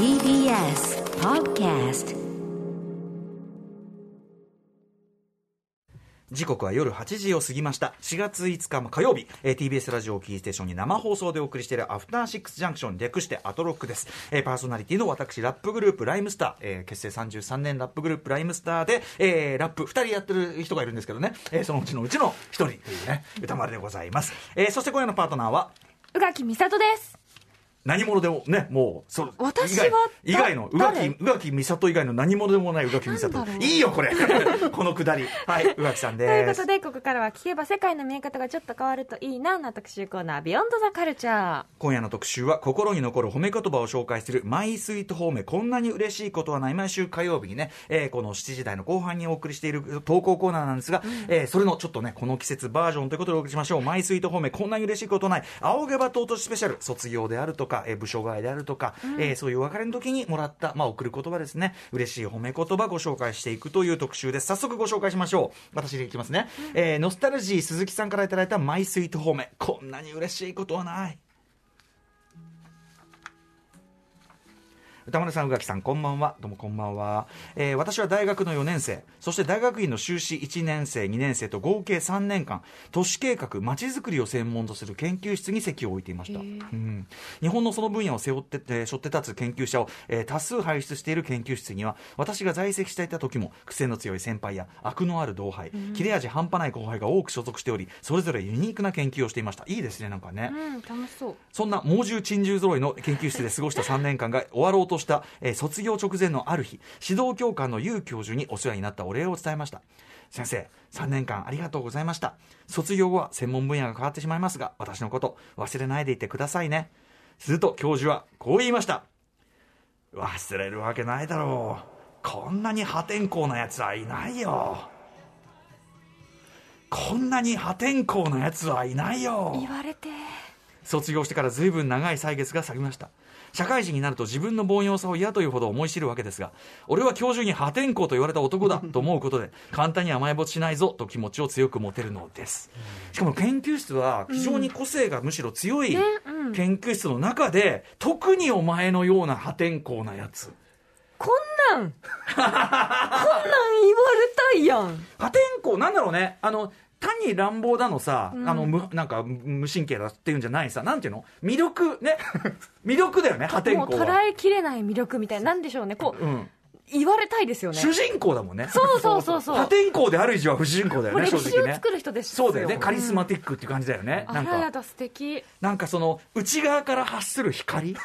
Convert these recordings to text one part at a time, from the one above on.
TBS Podcast 時刻は夜8時を過ぎました。4月5日火曜日、えー、TBS ラジオキーステーションに生放送でお送りしているアフターシックスジャンクション略してアトロックです、えー、パーソナリティの私ラップグループライムスター、えー、結成33年ラップグループライムスターで、えー、ラップ2人やってる人がいるんですけどね、えー、そのうちのうちの1人というね歌丸でございます、えー、そして今夜のパートナーは宇垣美里です何者でもねもうそ私は以外の宇垣宇垣美里以外の何者でもない宇垣美里。いいよこれ。このくだり。はい宇垣さんです。ということでここからは聞けば世界の見え方がちょっと変わるといいなな特集コーナー「ビヨンドザカルチャー今夜の特集は心に残る褒め言葉を紹介する「マイスイート褒めこんなに嬉しいことはない」毎週火曜日にね、えー、この7時台の後半にお送りしている投稿コーナーなんですが、うん、えー、それのちょっとねこの季節バージョンということでお送りしましょう「マイスイート褒めこんなに嬉しいことはない」青毛羽と落としスペシャル卒業であるとか、えー、部署外であるとか、うん、えー、そういう別れの時にもらった、まあ、送る言葉ですね。嬉しい褒め言葉ご紹介していくという特集です。早速ご紹介しましょう。私でいきますね、うん、えー、ノスタルジー鈴木さんからいただいたマイスイート褒め。こんなに嬉しいことはない歌丸さん、宇垣さん、こんばんは。どうもこんばんは。えー、私は大学の4年生、そして大学院の修士1年生、2年生と合計3年間、都市計画、まちづくりを専門とする研究室に席を置いていました。うん、日本のその分野を背負って、えー、背負って立つ研究者を、えー、多数輩出している研究室には、私が在籍していた時も、癖の強い先輩や悪のある同輩、切れ味半端ない後輩が多く所属しており、それぞれユニークな研究をしていました。いいですね、なんかね。うん、楽しそう。そんな猛獣珍獣揃いの研究室で過ごした3年間が終わろうとした、えー、卒業直前のある日指導教官のユウ教授にお世話になったお礼を伝えました。先生3年間ありがとうございました。卒業後は専門分野が変わってしまいますが私のこと忘れないでいてくださいね。すると教授はこう言いました。忘れるわけないだろう。こんなに破天荒なやつはいないよ。こんなに破天荒なやつはいないよ。言われて。卒業してから随分長い歳月が過ぎました社会人になると自分の凡庸さを嫌というほど思い知るわけですが俺は教授に破天荒と言われた男だと思うことで簡単に甘えぼちしないぞと気持ちを強く持てるのです。しかも研究室は非常に個性がむしろ強い研究室の中で特にお前のような破天荒なやつ。こんなん。こんなん言われたいやん。破天荒なんだろうね。あの単に乱暴だのさ、うん、あのむなんか無神経だっていうんじゃないさなんていうの？魅力ね。魅力だよね 破天荒は。捉えきれない魅力みたいな。んでしょうね。こう、うん。言われたいですよね。主人公だもんね。そうそうそうそう。破天荒である以上は不主人公だよね正直ね。作る人ですそうだよね。カリスマティックっていう感じだよね、うん、なんか。やだ素敵。なんかその内側から発する光？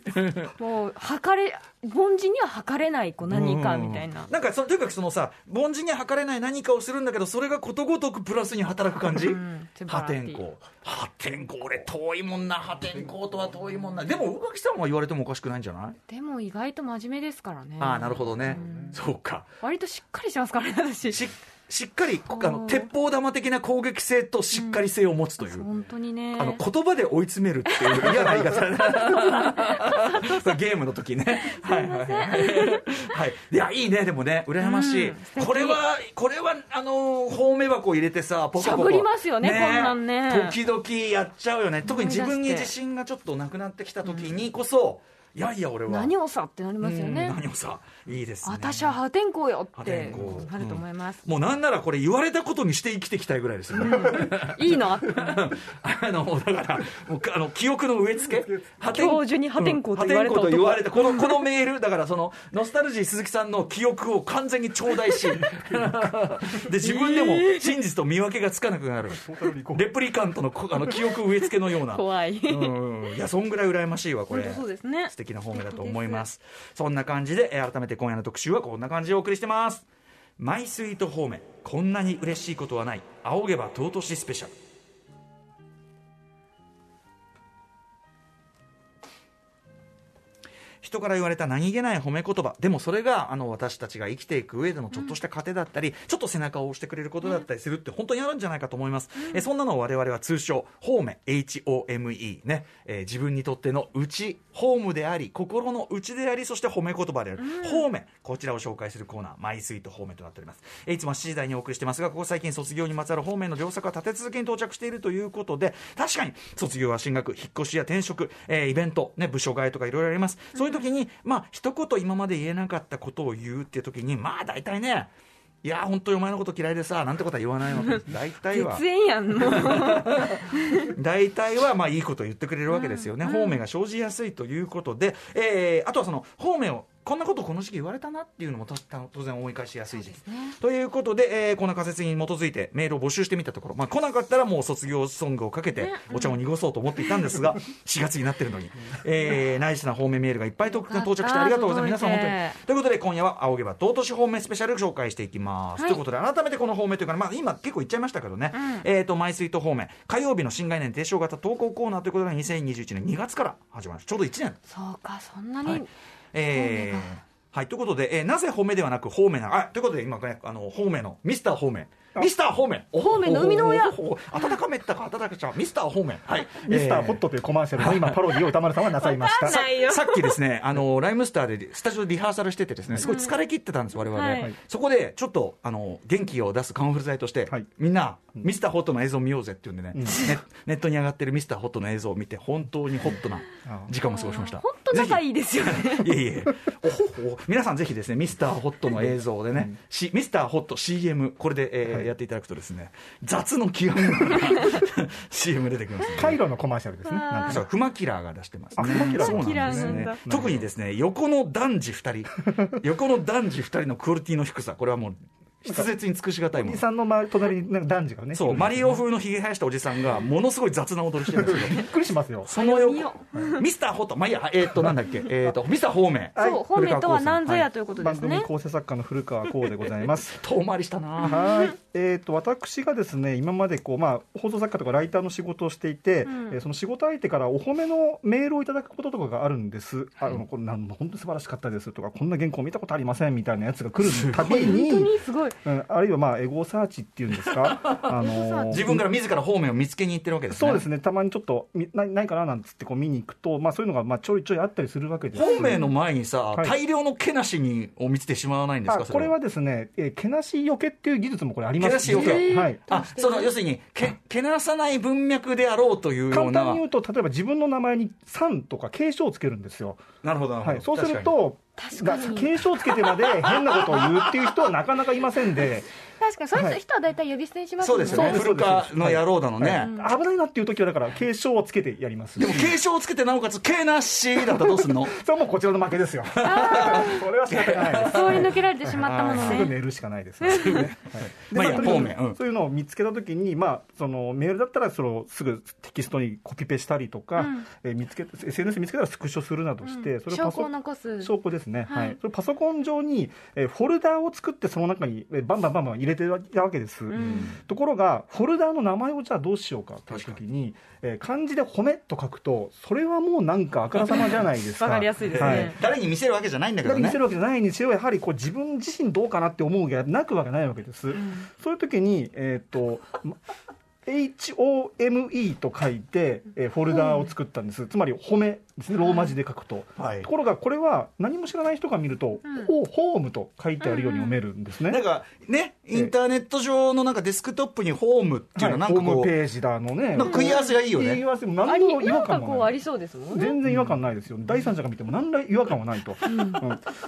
もう測れ凡人には測れないこう何かみたいな、なんかそとにかくそのさ凡人には測れない何かをするんだけどそれがことごとくプラスに働く感じ、うん、破天荒。破天荒俺遠いもんな。破天荒とは遠いもんな。でも宇垣さんは言われてもおかしくないんじゃない？でも意外と真面目ですからね。ああなるほどね、うん、そうか。割としっかりしますからね私。ししっかりあの鉄砲玉的な攻撃性としっかり性を持つという、うん、本当にね。あの言葉で追い詰めるっていう嫌な。言い方ゲームの時ね。はいはいはい、はい、いやいいねでもね。羨ましい、うん、これはこれはあの褒め箱入れてさポコポコりますよね、ね、こんなんね。時々やっちゃうよね。特に自分に自信がちょっとなくなってきた時にこそ、うんいやいや俺は。何をさってなりますよね、何をさ。いいですね。私は破天荒よってなると思います、もうなんならこれ言われたことにして生きていきたいぐらいですよね、いいのあのだからもうあの記憶の植え付け。教授に破天荒と言われた、言われたこの このメールだからそのノスタルジー鈴木さんの記憶を完全に頂戴し で自分でも真実と見分けがつかなくなる。レプリカントのあの記憶植え付けのような。怖い、うん、いやそんぐらい羨ましいわこれ。そうですね。素敵な方面だと思います。そんな感じで、改めて今夜の特集はこんな感じでお送りしてます。マイスイート方面こんなに嬉しいことはない。仰げば尊しスペシャル。人から言われた何気ない褒め言葉。でもそれがあの私たちが生きていく上でのちょっとした糧だったり、うん、ちょっと背中を押してくれることだったりするって本当にあるんじゃないかと思います、うん、えそんなのを我々は通称ホーメ HOME ね、えー、自分にとっての内ホームであり心の内でありそして褒め言葉である、うん、ホーメこちらを紹介するコーナー。マイスイートホーメとなっております、えー、いつも7時台にお送りしてますがここ最近卒業にまつわる方面の良作は立て続けに到着しているということで確かに卒業は進学引っ越しや転職、えー、イベント、ね、部署替えとかいろいろあります。そういう時にまあ一言今まで言えなかったことを言うっていう時にまあ大体ねいや本当にお前のこと嫌いでさなんてことは言わないわけです。大体は。大体はまあいいことを言ってくれるわけですよね、方面が生じやすいということで、えーあとはその方面をこんなことこの時期言われたなっていうのも当然思い返しやすい時期、ということで、えーこんな仮説に基づいてメールを募集してみたところ、まあ、来なかったらもう卒業ソングをかけてお茶を濁そうと思っていたんですが、4月になってるのに、えーナイスな方面メールがいっぱい到到着してありがとうございます。皆さん本当に。ということで今夜は青毛羽東都市方面スペシャル紹介していきます、はい。ということで改めてこの方面というか、まあ、今結構言っちゃいましたけどね、えー、とマイスイート方面。火曜日の新概念提唱型投稿コーナーということで2021年2月から始まりましたちょうど1年。そうかそんなに、はいえー。はい、ということで、えーなぜ褒めではなく方面なの？あということで今ねあの方面のミスター方面ミスター方面お方面の生みの親温かめったか温かちゃんミスター方面はいミスターホットというコマーシャルの今パロディを歌丸さんはなさいましたさっきですね、あのライムスターでスタジオでリハーサルしててですね、すごい疲れ切ってたんです、我々、はいそこでちょっとあの元気を出すカンフル剤として、はいみんな、ミスターホットの映像を見ようぜっていうんでね、うんネネットに上がってるミスターホットの映像を見て、本当にホットな時間を過ごしました。本当仲いいですよねいえいえ、おほほ皆さんぜひですね、ミスターホットの映像でね、しミスターホット CM、これで、えーはいやっていただくとですね、雑の極みの CM 出てきますんでカイロのコマーシャルですねなんかそうフマキラーが出してますね。あフマキラーそうなんですねだ。特にですね、横の男児2人、横の男児2人のクオリティの低さ、これはもう、筆舌に尽くしがたいもの。おじさんの周り隣になんか男児がねそう、マリオび風のひげ生やしたおじさんが、ものすごい雑な踊りしてるんですけど、っくりしますよ。その横。ミスターホット、まあいいや、えーっと、なんだっけ、えーっと、ミスター方面。はい。そう方面とは何ぞやということで番すね、組構成作家の古川光でございます。遠回りしたな。はい、えー、と私がですね今までこう、まあ、放送作家とかライターの仕事をしていて、その仕事相手からお褒めのメールをいただくこととかがあるんです、あのこれなん本当に素晴らしかったですとかこんな原稿見たことありませんみたいなやつが来るたびに本当にすごいうん、あるいはまあエゴサーチっていうんですか？あのー自分から自ら方面を見つけに行ってるわけですね。そうですねたまにちょっとみなないかななんつってこう見に行くと、まあ、そういうのがまあちょいちょいあったりするわけです。方面の前にさ、はい。大量の毛なしにを見つけてしまわないんですか、これはですね、えー、けなしよけっていう技術もこれあります。けなしよけ。はい。あその要するにけ、けなさない文脈であろうというような。簡単に言うと例えば自分の名前に「さん」とか継承をつけるんですよ、なるほどなるほど、はい、そうすると確かに。継承をつけてまで変なことを言うっていう人はなかなかいませんで。確かにそういうはい。人は大体呼び捨てにしますもんね。そうですよね。古川の野郎だのね、はい。危ないなっていう時はだから継承をつけてやります。でも継承をつけてなおかつけなしだったらどうすんの？それはもうこちらの負けですよ。それは仕方がないです。通り抜けられてしまったものね。すぐ寝るしかないです、はいでまあそういうのを見つけたときに、まあ、そのメールだったらそのすぐテキストにコピペしたりとか、うん。えー見つけ SNS 見つけたらスクショするなどして、それをパソ証拠を残す。証拠ですね、ははい。いそれパソコン上に、えーフォルダーを作ってその中にえーバンバンバンバン入れてたわけです、ん。ところがフォルダーの名前をじゃあどうしようかという時に、えー漢字で「褒め」と書くとそれはもうなんかあからさまじゃないですか。わかりやすいですね。はい。誰に見せるわけじゃないんだけどね。誰に見せるわけじゃないにしろやはりこう自分自身どうかなって思うがなくはないわけです、そういう時にえっ、とま HOME と書いて、えーフォルダーを作ったんです、つまり褒めですね。ローマ字で書くと、はい。ところがこれは何も知らない人が見ると、うん。ホホームと書いてあるように読めるんですね、なんかねインターネット上のなんかデスクトップにホームっていうのははい、ホームなんかこう、ページだのね。なんか食い合わせがいいよね。食い合わせもあ何の違和感もないこうありそうですもんね。全然違和感ないですよ、第三者が見ても何ら違和感はないと、うん。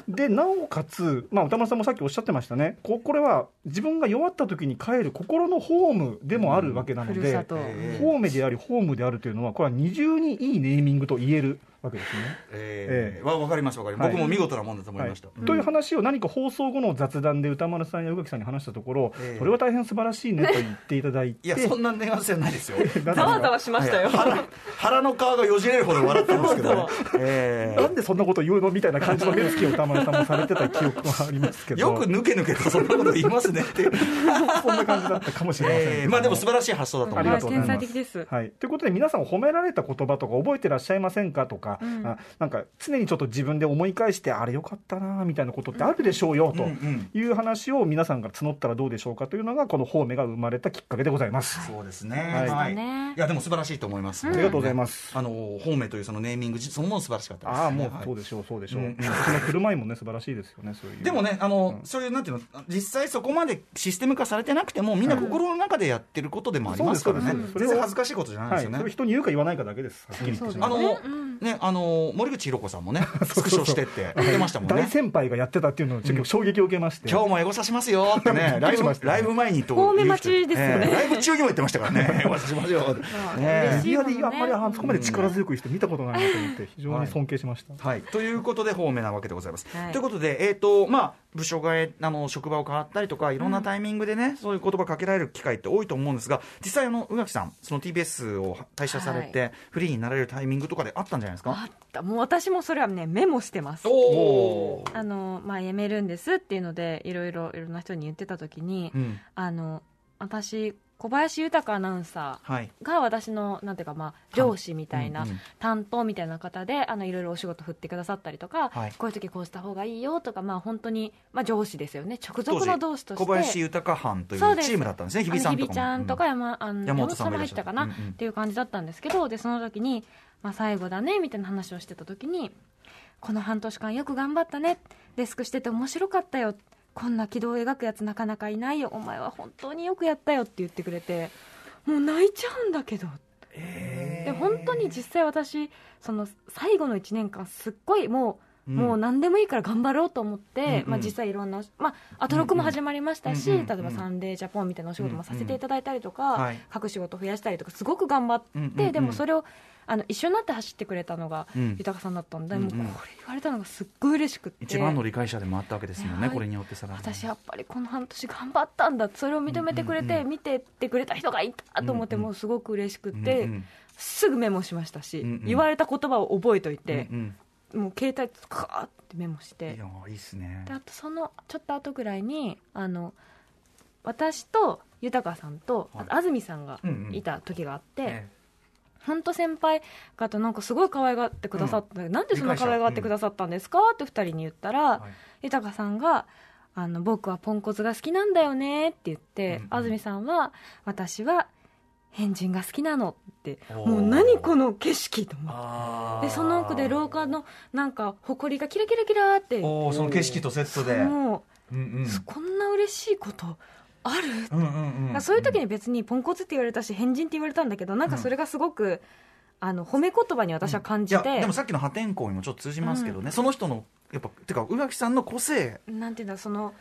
でなおかつ、まあ、歌丸さんもさっきおっしゃってましたね。ここれは自分が弱った時に帰る心のホームでもあるわけなので、ホームでありホームであるというのはこれは二重にいいネーミングと言えるわけですね。えーわ分かります分かります、はい。僕も見事なもんだと思いました、はい。という話を何か放送後の雑談で歌丸さんや宇垣さんに話したところ、ええ。それは大変素晴らしいねと言っていただいて。いやそんな願わせはないですよ。ざわざわしましたよ。腹腹の皮がよじれるほど笑ってますけどね、えーなんでそんなこと言うのみたいな感じの目つきを歌丸さんもされてた記憶はありますけど。よく抜け抜けとそんなこと言いますねって。そんな感じだったかもしれませんえーまあでも素晴らしい発想だと思います。ありがとうござい。ます天才的です。はい、ということで皆さん褒められた言葉とか覚えてらっしゃいませんかとか、うん。あなんか常にちょっと自分で思い返してあれよかったなみたいなことってあるでしょうよとうんうん。いう話を皆さんが募ったらどうでしょうかというのがこの方面が生まれたきっかけでございます。そうですね、はい。はい。やでも素晴らしいと思います、ありがとうございます。あの方面というそのネーミングそのもの素晴らしかったです、ああもうはい。そうでしょうそうでしょう。うん。その振る舞いもね素晴らしいですよねそういう。で。もね、あの、うん。そういうなんていうの、実際そこまでシステム化されてなくても、みんな心の中でやってることでもありますからね。全然恥ずかしいことじゃないですよね。人に言うか言わないかだけです。はっきり言ってしまうあの、うんね、あの森口博子さんもね スクショしてって言ってましたもんね。大先輩がやってたっていうのをちょっと衝撃を受けまして、今日もエゴさしますよってね、ライブライブ前にと遠目待ちですよね。ええライブ中にも言ってましたからね、エゴさしますよって。まあね。いリアであんまりあそこまで力強く人見たことないなと思って非常に尊敬しました、はい、ということで方面なわけでございます。はい。ということで、えーとまあ、部署替えあの職場を変わったりとかいろんなタイミングでね、そういう言葉かけられる機会って多いと思うんですが実際あの宇垣さんその TBS を退社されて、フリーになられるタイミングとかであったんじゃないですか？あった。もう私もそれはねメモしてます。あのまあ辞めるんですっていうのでいろいろいろんな人に言ってた時に、うん。あの私小林豊アナウンサはい。ーが私のなんていうかまあ上司みたいな、担当みたいな方であのいろいろお仕事振ってくださったりとか、はい。こういう時こうした方がいいよとかまあ本当にまあ上司ですよね。直属の同志として小林豊班といそうチームだったんですね日比さんとか日比ちゃんとか山,、あの山山本さんも入ったかな、っていう感じだったんですけどでその時に、まあ、最後だねみたいな話をしてた時にこの半年間よく頑張ったねデスクしてて面白かったよこんな軌道を描くやつなかなかいないよ。お前は本当によくやったよって言ってくれて。もう泣いちゃうんだけど。で本当に実際私その最後の1年間すっごいもう、うん。もう何でもいいから頑張ろうと思って、うんうん。まあ、実際いろんな、まあ、アトロクも始まりましたし、うんうん例えば「サンデージャポン」みたいなお仕事もさせていただいたりとか、うんうんはい。各仕事増やしたりとかすごく頑張って、うんうんうんでもそれをあの一緒になって走ってくれたのがうん。豊さんだったんで、うんうんもうこれ言われたのがすっごい嬉しくって一番の理解者でもあったわけですもんねはいこれによってさらに私やっぱりこの半年頑張ったんだそれを認めてくれて、うんうんうん見てってくれた人がいたと思って、うんうんもうすごく嬉しくって、うんうんすぐメモしましたし、うんうん。言われた言葉を覚えといて。う、んもう携帯カーってメモして。うんいやいいっすね。であとそのちょっと後ぐらいにあの私と豊さんと、はい。あと安住さんがうんうん。いた時があって、え本当先輩方なんかすごい可愛がってくださった、なんでそんな可愛がってくださったんですか、って二人に言ったら、はい。豊さんがあの「僕はポンコツが好きなんだよね」って言って、うんうん。安住さんは「私は変人が好きなの」ってもう何この景色と思って。でその奥で廊下のなんか埃がキラキラキラって。その景色とセットで。もう。んうん。う、こんな嬉しいことある、うんうんうんそういう時に別にポンコツって言われたし変人って言われたんだけどなんかそれがすごく、あの褒め言葉に私は感じて、でもさっきの破天荒にもちょっと通じますけどね、その人のやっぱてか宇垣さんの個性。なんていうんだその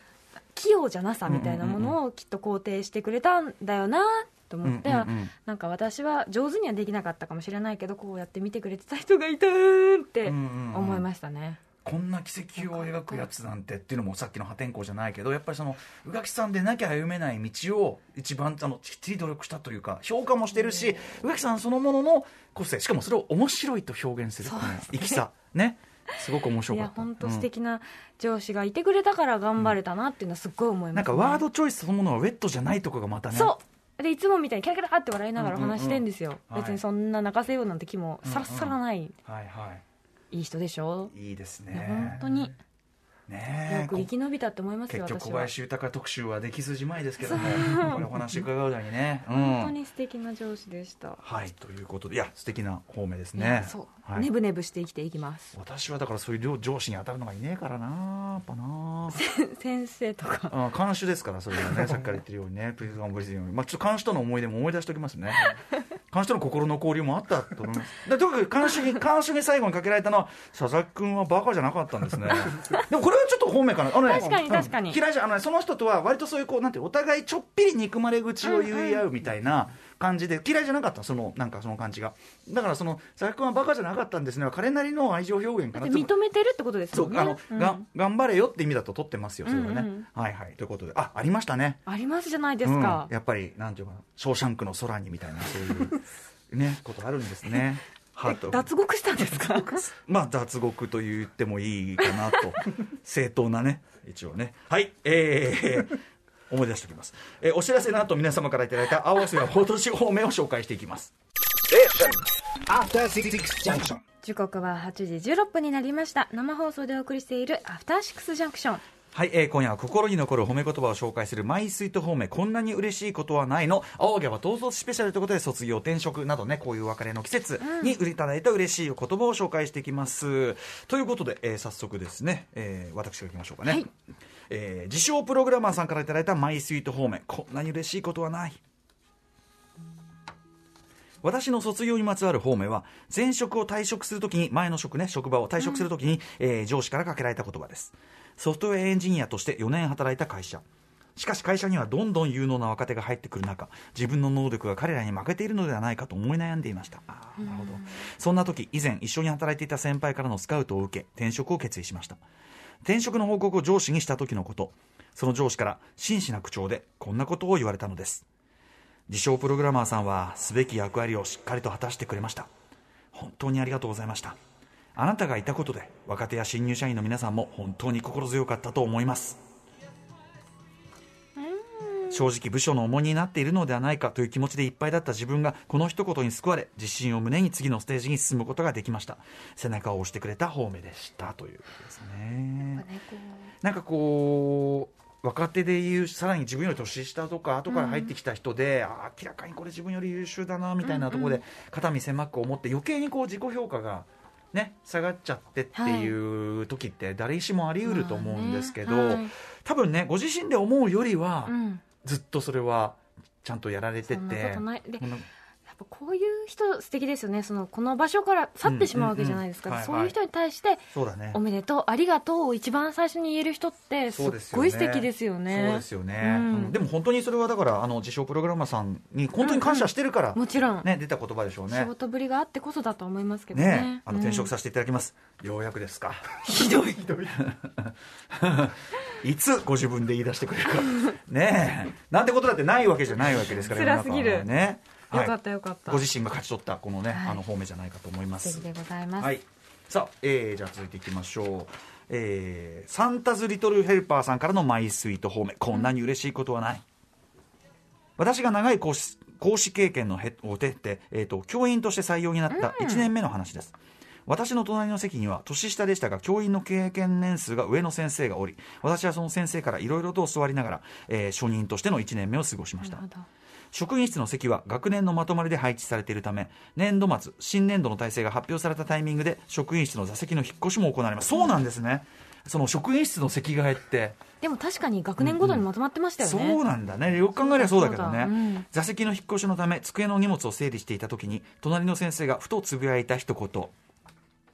器用じゃなさみたいなものをきっと肯定してくれたんだよなと思って、うんうんうん。なんか私は上手にはできなかったかもしれないけどこうやって見てくれてた人がいたって思いましたね。こんな奇跡を描くやつなんてっていうのもさっきの破天荒じゃないけどやっぱりその宇垣さんでなきゃ歩めない道を一番あのきっちり努力したというか評価もしてるし宇垣さんそのものの個性しかもそれを面白いと表現するこの生きさね。すごく面白いかった。や本当素敵な上司がいてくれたから頑張れたなっていうのはすっごい思います、ね。なんかワードチョイスそのものはウェットじゃないとこがまたね。そうでいつもみたいにキャラキャラって笑いながらお話してんですよ、別にそんな泣かせようなんて気もさらさらない、はいはい。いい人でしょ、いいですね。本当にねえ。よく生き延びたって思いますよ結局小林豊特集はできずじまいですけどもこれお話伺うだにね、うん、本当に素敵な上司でした、はいということで。いや素敵な方面ですね。そう、はい。ねぶねぶして生きていきます。私はだからそういう上上司に当たるのがいねえからなやっぱな。先生とか。あ監修ですからそれはね。さっきから言ってるようにね。プリズンブリズンようにまあちょっと監修との思い出も思い出しておきますね。監修との心の交流もあったと思います。でとにかく監修に監修に最後にかけられたのは佐々木君はバカじゃなかったんですね。でもこれはちょっと方面かな。あの、ね、確かに確かに。うん嫌いじゃあの、ね、その人とは割とそういうこうなんてお互いちょっぴり憎まれ口を言い合うみたいな感じで、嫌いじゃなかったそのなんかその感じが。だからその佐々木君はバカじゃなかったんですねは彼なりの愛情表現かな。だって認めてるってことですよね。そうあの、うん。が頑張れよって意味だと取ってますよそれはね、うんうんはいはい。ということで。あありましたね。ありますじゃないですか。うん、やっぱりなんていうかな「ショーシャンクの空に」みたいなそういうねことあるんですね ハート。脱獄したんですか？まあ脱獄と言ってもいいかなと。正当なね。一応ね。はい。えー 思い出しておきます、えーお知らせの後皆様からいただいた青瀬や報道方面を紹介していきます。After Six Junction. 時刻は8時16分になりました。生放送でお送りしているアフターシックスジャンクションはい、えー今夜は心に残る褒め言葉を紹介するマイスイート方面こんなに嬉しいことはないの。青毛は闘争スペシャルということで卒業転職などねこういう別れの季節にいただいた嬉しい言葉を紹介していきます、ということで、えー早速ですね、えー私がいきましょうかね、はい。えー自称プログラマーさんからいただいたマイスイート方面こんなに嬉しいことはない私の卒業にまつわる方面は前職を退職するときに前の職ね職場を退職するときに、えー上司からかけられた言葉です。ソフトウェアエンジニアとして4年働いた会社。しかし会社にはどんどん有能な若手が入ってくる中自分の能力が彼らに負けているのではないかと思い悩んでいました。あーなるほど。そんな時以前一緒に働いていた先輩からのスカウトを受け転職を決意しました。転職の報告を上司にした時のこと。その上司から真摯な口調でこんなことを言われたのです自称プログラマーさんはすべき役割をしっかりと果たしてくれました。本当にありがとうございました。あなたがいたことで若手や新入社員の皆さんも本当に心強かったと思います。正直部署の重荷になっているのではないかという気持ちでいっぱいだった。自分がこの一言に救われ自信を胸に次のステージに進むことができました。背中を押してくれた方面でした。ということですね。なんかこう若手でいうさらに自分より年下とか後から入ってきた人で、あ明らかにこれ自分より優秀だなみたいなところで肩身狭く思って余計にこう自己評価がね下がっちゃってっていう時って誰しもあり得ると思うんですけど、はい。多分ねご自身で思うよりは、うん。ずっとそれはちゃんとやられててこういう人素敵ですよね。そのこの場所から去ってしまうわけじゃないですか、そういう人に対してそうだね。おめでとうありがとうを一番最初に言える人ってすっごい素敵ですよね。そうですよね、でも本当にそれはだからあの自称プログラマーさんに本当に感謝してるから、もちろん、ね、出た言葉でしょうね。仕事ぶりがあってこそだと思いますけどね。ねあの転職ささせていただきます、ようやくですか。ひどい。い。つご自分で言い出してくれるか。ねえ。なんてことだってないわけじゃないわけですから辛すぎる。ねよかっはいたよかった。ご自身が勝ち取ったこのね、はい。あの方面じゃないかと思います。素敵でございます、はい、さあ、えーじゃあ続いていきましょう、えーサンタズ・リトル・ヘルパーさんからのマイスイート方面こんなに嬉しいことはない、私が長い講師講師経験のへを経て、えー、と教員として採用になった1年目の話です、私の隣の席には年下でしたが教員の経験年数が上の先生がおり私はその先生からいろいろと教わりながら、えー初任としての1年目を過ごしました職員室の席は学年のまとまりで配置されているため年度末新年度の体制が発表されたタイミングで職員室の座席の引っ越しも行われます。そうなんですね。その職員室の席替えって。でも確かに学年ごとにまとまってましたよね、そうなんだね。よく考えればそうだけどね、うん。座席の引っ越しのため机の荷物を整理していた時に隣の先生がふとつぶやいた一言。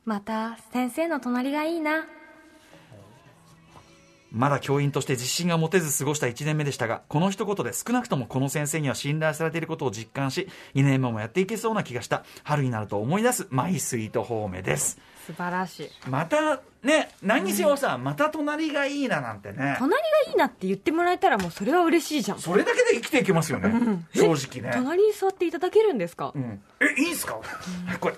また先生の隣がいいなまだ教員として自信が持てず過ごした1年目でしたがこの一言で少なくともこの先生には信頼されていることを実感し2年目もやっていけそうな気がした。春になると思い出すマイスイート方面です。素晴らしい。またね何にせよさ、また隣がいいななんてね。隣がいいなって言ってもらえたらもうそれは嬉しいじゃん。それだけで生きていけますよね、正直ね、隣に座っていただけるんですか、うん。えいいんすか、これ。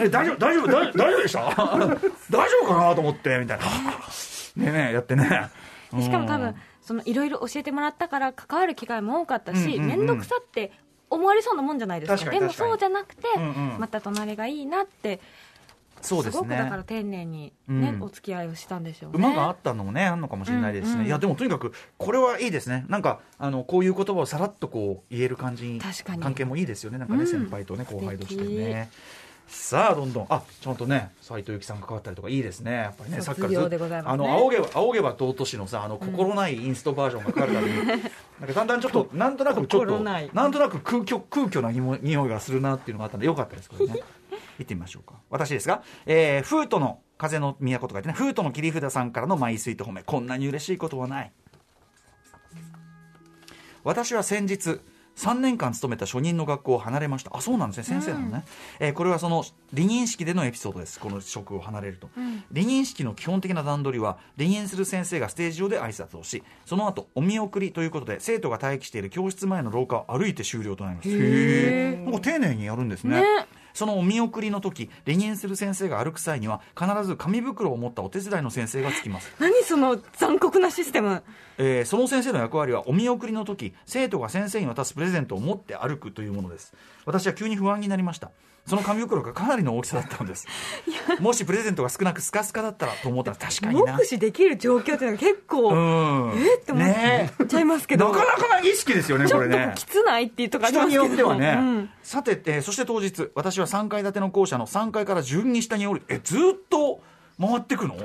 え大丈夫大丈夫大丈夫でした？大丈夫かなと思ってみたいなねやってね。しかも多分うんそのいろいろ教えてもらったから関わる機会も多かったし面倒、くさって思われそうなもんじゃないですか。でもそうじゃなくて、うんうん。また隣がいいなってそうですすごくだからね丁寧にね、うん。お付き合いをしたんでしょうね。馬があったのもねあるのかもしれないですしね、うんうん。いやでもとにかくこれはいいですね。なんかあのこういう言葉をさらっとこう言える感じに。関係もいいですよね。なんかね、うん。先輩とね後輩として素ねさあどんどん。あちゃんとね斉藤由貴さんが関わったりとかいいですね。やっぱりねさっきからずっ卒業でございますね。あの仰げば仰げば尊しのさあの心ないインストバージョンがかかるたびに、なんかだんだんちょっとなんとなくちょっと心なんとなく空虚空虚な匂い匂いがするなっていうのがあったんでよかったですこれね。行ってみましょうか。私ですが、えー、フートの風の都と書いてねフートの切り札さんからのマイスイート褒め。こんなに嬉しいことはない。私は先日3年間勤めた初任の学校を離れました。あそうなんですね。先生なのね、えーこれはその離任式でのエピソードです。この職を離れると、離任式の基本的な段取りは離任する先生がステージ上で挨拶をしその後お見送りということで生徒が待機している教室前の廊下を歩いて終了となります。へえ丁寧にやるんですね。ねそのお見送りの時離任する先生が歩く際には必ず紙袋を持ったお手伝いの先生がつきます。何その残酷なシステム。えーその先生の役割はお見送りの時生徒が先生に渡すプレゼントを持って歩くというものです。私は急に不安になりましたその紙袋がかなりの大きさだったのです。もしプレゼントが少なくスカスカだったらと思ったら確かにな。目視できる状況っていうのが結構、うん。えって思っねちゃいますけど、なかなかな意識ですよねちょっとこれねきつないっていうとこありま人によってはね、うん。さて、えーそして当日私は3階建ての校舎の3階から順に下に降りえずーっと回ってくの？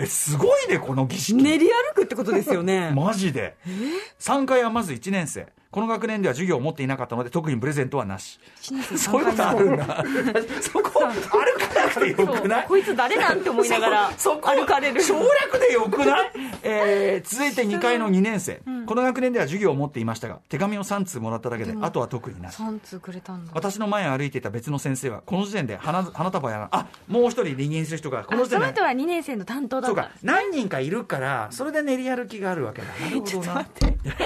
えすごいねこの儀式。練り歩くってことですよね。マジで。3階はまず1年生この学年では授業を持っていなかったので特にプレゼントはなし。1年生そういうことあるんだ。そこ歩かなくてよくない？こいつ誰なんて思いながらそこ歩かれる省略でよくない、えー続いて2階の2年生、この学年では授業を持っていましたが手紙を3通もらっただけであとは特になし。3通くれたんだ。私の前を歩いていた別の先生はこの時点で花花束やらあもう一人離任する人がこの時点であその人は2年生の担当だった。そうか何人かいるからそれで練り歩きがあるわけだ。なるほどな。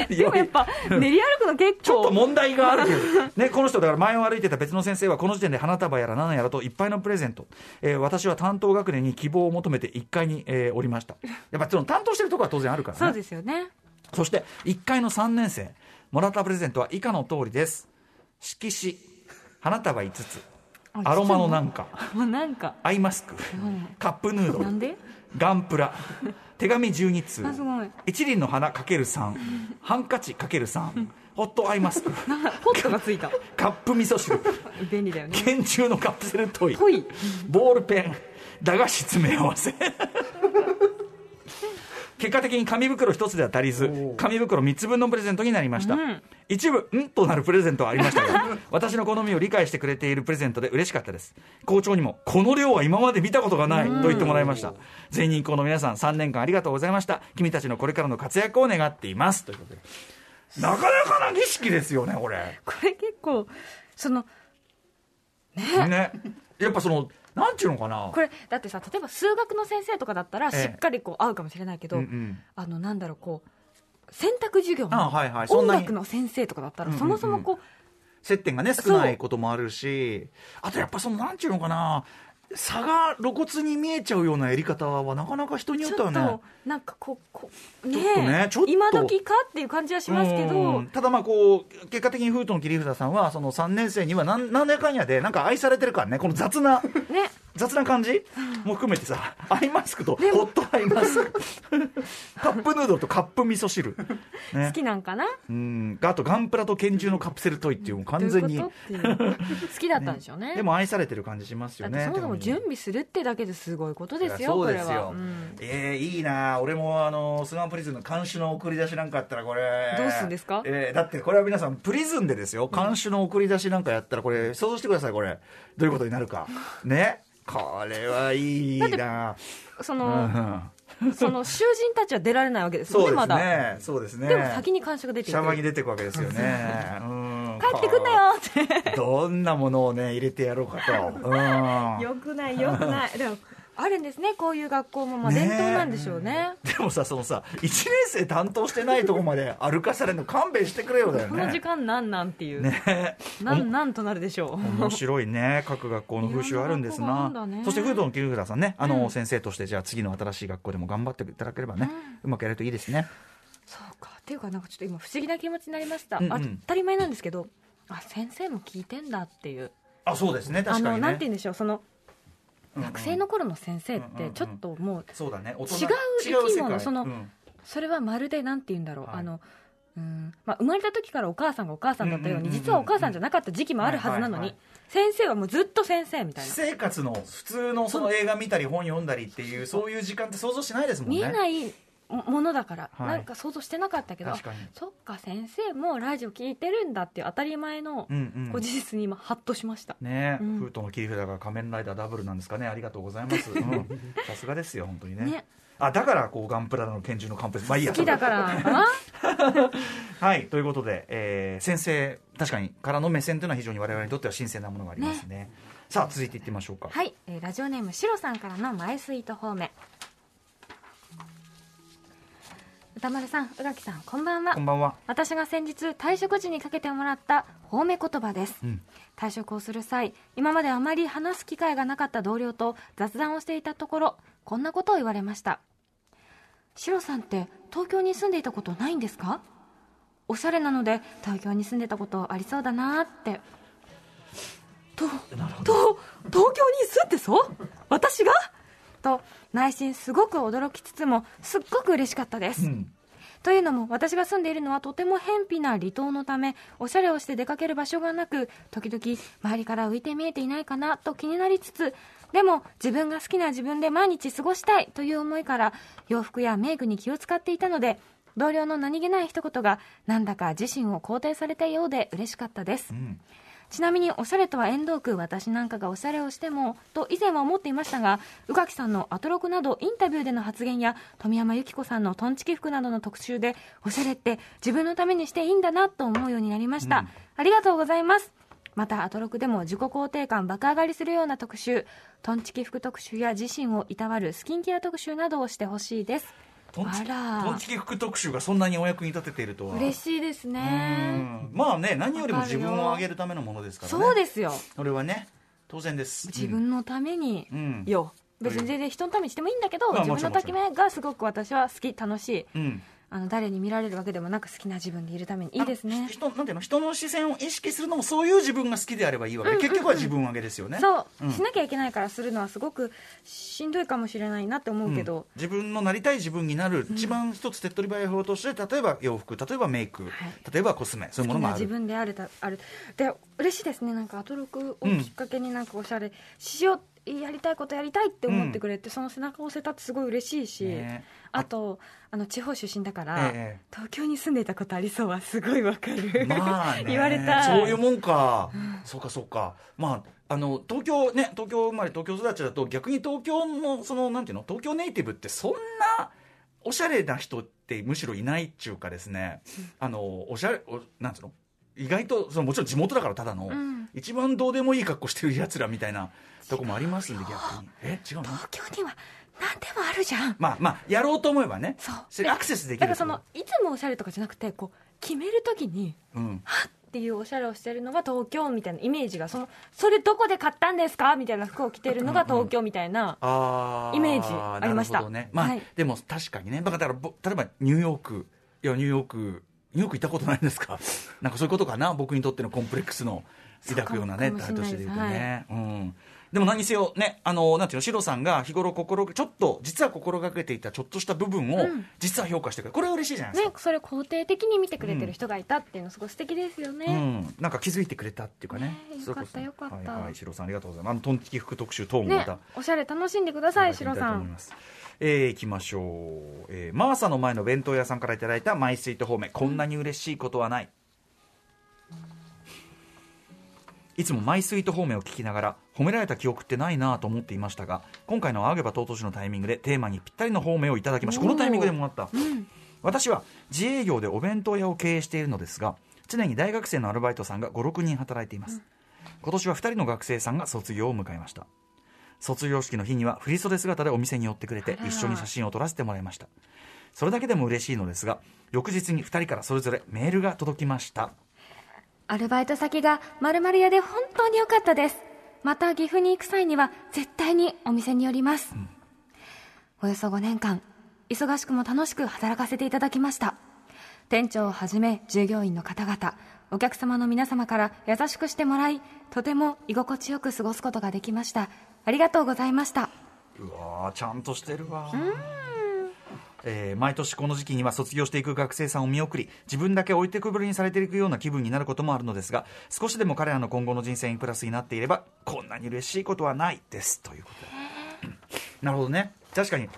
でも やっぱ練り歩くの結構ちょっと問題があるけど、ね、この人だから前を歩いてた別の先生はこの時点で花束やら何やらといっぱいのプレゼント、えー私は担当学年に希望を求めて1階に、えーおりました。やっぱその担当してるところは当然あるからね。そうですよね。そして1階の3年生もらったプレゼントは以下の通りです。色紙花束5つ。アロマのなんか。もうなんか。アイマスク。カップヌードル。なんで？ガンプラ。手紙12通。一輪の花かける3ハンカチかける3ホットアイマスク。なポットがついた。カップ味噌汁。便利だよね。拳銃のカプセルトイトイボールペン。駄菓子詰め合わせ。結果的に紙袋一つでは足りず。紙袋3つ分のプレゼントになりました、うん。一部んとなるプレゼントはありましたが 私の好みを理解してくれているプレゼントで嬉しかったです。校長にもこの量は今まで見たことがないと言ってもらいました。全人校の皆さん3年間ありがとうございました。君たちのこれからの活躍を願っています。ということでなかなかな儀式ですよねこれ。これ結構そのね。やっぱそのなんていうのかな。これだってさ例えば数学の先生とかだったらええ。しっかりこう合うかもしれないけど、うんうん。あのなんだろうこう選択授業の音楽の先生とかだったらうんうんそもそもこう接点がね少ないこともあるし。あとやっぱそのなんていうのかな差が露骨に見えちゃうようなやり方はなかなか人によっちょってはねとなんかこうこうねちょっとねちょっと。今時かっていう感じはしますけうどん。ただまあこう結果的にフートの切り札さんはその3年生には何何やかんやでなんか愛されてるからねこの雑な ね雑な感じ？も含めてさアイマスクとホットアイマスク。カップヌードルとカップ味噌汁、ね、好きなんかな？うん。あとガンプラと拳銃のカプセルトイっていうもう完全に。好きだったんでしょうね。でも愛されてる感じしますよね。そもそも準備するってだけですごいことですよそうこれは、ですよ、うん。えーいいな。俺もあのスガンプリズンの監修の送り出しなんかあったらこれ。どうすんですか？えーだってこれは皆さんプリズンでですよ。監修の送り出しなんかやったらこれ想像してくださいこれ。どういうことになるか。ねこれはいいな。そうん。の、その囚人たちは出られないわけですよねまだ。ねそうですね。でも先に監視が出ていシャバにく出てくわけですよね。うん。帰ってくんなよって。どんなものをね入れてやろうかと、うん、よくないよくない。でもあるんですねこういう学校も。まあ伝統なんでしょうね。でもさそのさ1年生担当してないとこまで歩かされるの勘弁してくれよだよね。この時間なんなんっていう、ねなんなんとなるでしょう。面白いね。各学校の風習あるんですな。ね。そしてフードの木札さんねあの、うん先生としてじゃあ次の新しい学校でも頑張っていただければね、うまくやれるといいですね。そうか。っていうかなんかちょっと今不思議な気持ちになりました、うんうん。あ当たり前なんですけどあ先生も聞いてんだっていう。あそうですね。あ確かにね。のなんて言うんでしょうそのうんうん学生の頃の先生ってちょっともうそうだね。大人違う生き物そのうん。それはまるでなんて言うんだろう、はい。あのうん。まあ、生まれた時からお母さんがお母さんだったように実はお母さんじゃなかった時期もあるはずなのに先生はもうずっと先生みたい私な。生活の普通のその映画見たり本読んだりっていう。そういう時間って想像しないですもんね。見えないもものだから、はい。なんか想像してなかったけどそっか先生もラジオ聞いてるんだっていう当たり前の事実に今ハッとしました、ねえ、うん。フートの切り札が仮面ライダーダブルなんですかね。ありがとうございます。うん。さすがですよ本当にね。ね。あだからこうガンプラの拳銃のカンプレスまあいいや好きだから はいということで、えー先生確かにからの目線というのは非常に我々にとっては新鮮なものがありますね。さあ続いていってみましょうか。はい、えーラジオネームシロさんからのマイスイート方面歌丸さん宇垣さんこんばんは。こんばんは。私が先日退職時にかけてもらった褒め言葉です、うん。退職をする際今まであまり話す機会がなかった同僚と雑談をしていたところこんなことを言われました。シロさんって東京に住んでいたことないんですか？おしゃれなので東京に住んでたことありそうだなって。とと東京に住んでそう？私が？と内心すごく驚きつつもすっごく嬉しかったです、うん。というのも私が住んでいるのはとても偏僻な離島のためおしゃれをして出かける場所がなく時々周りから浮いて見えていないかなと気になりつつでも自分が好きな自分で毎日過ごしたいという思いから洋服やメイクに気を使っていたので同僚の何気ない一言がなんだか自身を肯定されたようで嬉しかったです、うんちなみにおしゃれとは縁遠く私なんかがおしゃれをしてもと以前は思っていましたが宇垣さんのアトロクなどインタビューでの発言や富山由紀子さんのトンチキ服などの特集でおしゃれって自分のためにしていいんだなと思うようになりました、うん。ありがとうございます。またアトロクでも自己肯定感爆上がりするような特集トンチキ服特集や自身をいたわるスキンケア特集などをしてほしいですトンチキあら。トンチキ服特集がそんなにお役に立てているとは。嬉しいですうねん。まあね何よりも自分を上げるためのものですからね。そうですよ。それはね当然です。自分のためにうん。よ。別に全然人のためにしてもいいんだけど、まあ自分のためがすごく私は好き楽しい。うんあの誰に見られるわけでもなく好きな自分でいるために。いいですね。人なんていうの？人の視線を意識するのもそういう自分が好きであればいいわけ。で、結局は自分を上げですよね。そう、うん。しなきゃいけないからするのはすごくしんどいかもしれないなって思うけど、自分のなりたい自分になる。一番一つ手っ取り早い方法として例えば洋服例えばメイク、例えばコスメそういうものもある。自分であるたある。で嬉しいですね。なんかアトロクをきっかけになんかおしゃれしようやりたいことやりたいって思ってくれて、その背中を押せたってすごい嬉しいし、ねあとあの地方出身だから、ええ。東京に住んでいたことありそうはすごいわかる、まあね。言われたそういうもんか、そうかそうか。まああの東京ね東京生まれ東京育ちだと逆に東京のそのなんていうの？東京ネイティブってそんなおしゃれな人ってむしろいないっちゅうかですね、あのおしゃれおなんつうの？意外とそのもちろん地元だからただの、うん。一番どうでもいい格好してるやつらみたいなとこもありますんで逆に。え？違うの？東京には何でもあるじゃん。まあまあやろうと思えばねそう。アクセスできるだからそのいつもおしゃれとかじゃなくてこう決めるときにうん。はっっていうおしゃれをしてるのが東京みたいなイメージがそのそれどこで買ったんですかみたいな服を着てるのが東京みたいな、あイメージありました。なるほどね。まあ、はい。でも確かにね。だからぼ例えばニューヨークいやニューヨークニューヨーク行ったことないんですか？なんかそういうことかな？僕にとってのコンプレックスの抱くようなねそうかもしれないとして言うとね、うんでも何にせよねあのなんていうのシロさんが日頃心ちょっと実は心がけていたちょっとした部分を、うん。実は評価してくれる。これは嬉しいじゃないですか、ねそれを肯定的に見てくれてる人がいたっていうのすごい素敵ですよね、うん、なんか気づいてくれたっていうかね。ねよかったよかった。はいはい、シロさんありがとうございます。あのトンチキ服特集等もまねた、おしゃれ楽しんでくださいシロさん。えー、行きましょう、えー、マーサの前の弁当屋さんからいただいたマイスイート方面。こんなに嬉しいことはない、いつもマイスイート方面を聞きながら褒められた記憶ってないなと思っていましたが今回の「あげば尊し」のタイミングでテーマにぴったりの方面をいただきました。このタイミングでもらった、私は自営業でお弁当屋を経営しているのですが常に大学生のアルバイトさんが56人働いています、今年は2人の学生さんが卒業を迎えました。卒業式の日には振袖姿でお店に寄ってくれて一緒に写真を撮らせてもらいました。それだけでも嬉しいのですが翌日に2人からそれぞれメールが届きましたアルバイト先が〇〇屋で本当に良かったです。また岐阜に行く際には絶対にお店に寄ります、およそ5年間忙しくも楽しく働かせていただきました。店長をはじめ従業員の方々お客様の皆様から優しくしてもらいとても居心地よく過ごすことができました。ありがとうございました。うわーちゃんとしてるわえー毎年この時期には卒業していく学生さんを見送り自分だけ置いてくぼりにされていくような気分になることもあるのですが少しでも彼らの今後の人生にプラスになっていればこんなに嬉しいことはないですということ。でなるほどね。確かに。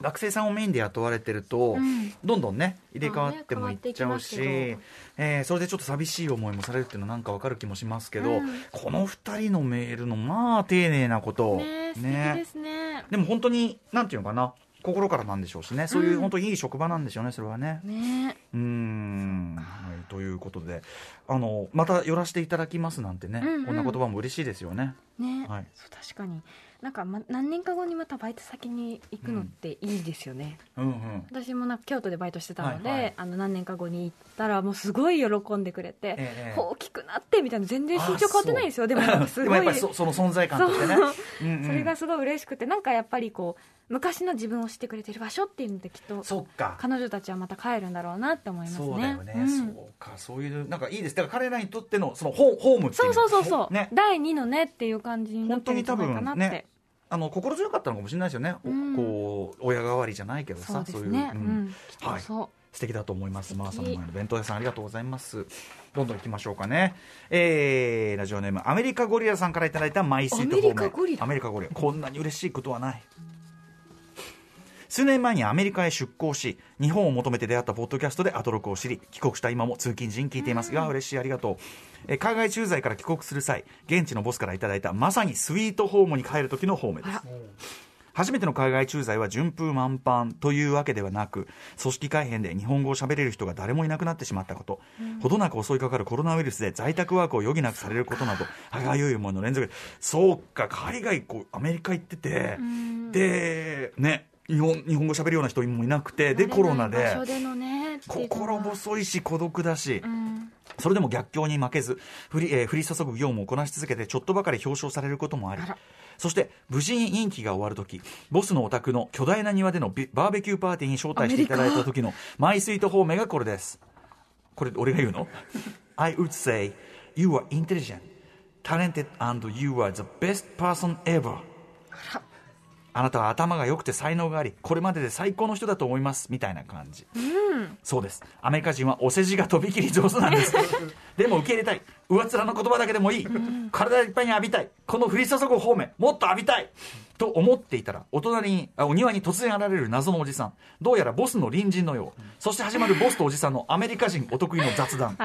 学生さんをメインで雇われてると、ん。どんどんね入れ替わってもいっちゃうし、まあねえーそれでちょっと寂しい思いもされるっていうのはなんかわかる気もしますけど、うん。この2人のメールのまあ丁寧なこと。ね素敵ですね。でも本当になんていうのかな心からなんでしょうしね。そういううん。本当にいい職場なんでしょうねそれはね。ね。うーん、はい、ということで。あのまた寄らせていただきますなんてね、うんうん。こんな言葉も嬉しいですよね。ね、はい。そう確かになんか、ま、何年か後にまたバイト先に行くのっていいですよね、うんうん。私もなんか京都でバイトしてたので、はいはい。あの何年か後に行ったらもうすごい喜んでくれて、ええ大きくなってみたいな全然身長変わってないんですよ。でもすごいでもやっぱりそその存在感としてね。そう。うんうん。それがすごい嬉しくてなんかやっぱりこう昔の自分を知ってくれてる場所っていうのできっとそっか。彼女たちはまた帰るんだろうなって思いますね。そうだよね、ん。そうか。そういうなんかいいです。だから彼らにとってのそのホホームっていそうそうそうそう、ね。第2のねっていう感じになってるんじゃないかなって、あの心強かったのかもしれないですよね、おうん。こう親代わりじゃないけどさそうですいう、ね、うはい。素敵だと思います。素敵。マーさんの前の弁当屋さんありがとうございます。どんどん行きましょうかね。えー、ラジオネームアメリカゴリラさんからいただいたマイスイート方面。アメリカゴリラ。アメリカゴリラ。こんなに嬉しいことはない数年前にアメリカへ出向し日本を求めて出会ったポッドキャストでアトロクを知り帰国した今も通勤時に聞いています。が嬉しい。ありがとう。えー海外駐在から帰国する際現地のボスからいただいたまさにスイートホームに帰る時のホームです。初めての海外駐在は順風満帆というわけではなく組織改編で日本語を喋れる人が誰もいなくなってしまったこと、ほどなく襲いかかるコロナウイルスで在宅ワークを余儀なくされることなど歯がゆい思いの連続で。そうか海外こうアメリカ行っててでね日本日本語喋るような人もいなくてでコロナで。ね心細いし孤独だし、うん。それでも逆境に負けず降り,、えー降り注ぐ業務をこなし続けてちょっとばかり表彰されることもあり。そして無事に任期が終わるときボスのお宅の巨大な庭でのビバーベキューパーティーに招待していただいた時のマイスイートホームがこれです。これ俺が言うの？I would say you are intelligent talented and you are the best person ever. あなたは頭が良くて才能がありこれまでで最高の人だと思いますみたいな感じ、そうです。アメリカ人はお世辞がとびきり上手なんです でも受け入れたい。上っ面の言葉だけでもいい、体いっぱいに浴びたい。この降り注ぐ方面もっと浴びたい。と思っていたらお隣にあお庭に突然現れる謎のおじさん。どうやらボスの隣人のよう。そして始まるボスとおじさんのアメリカ人お得意の雑談。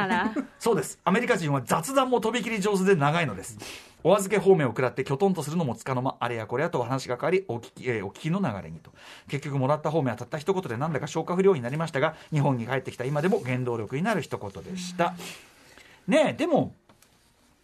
そうです。アメリカ人は雑談もとびきり上手で長いのです。お預け方面を食らってきょとんとするのもつかの間あれやこれやとお話が変わりお聞き,、えーお聞きの流れにと。結局もらった方面はたった一言でなんだか消化不良になりましたが日本に帰ってきた今でも原動力になる一言でした、ねえでも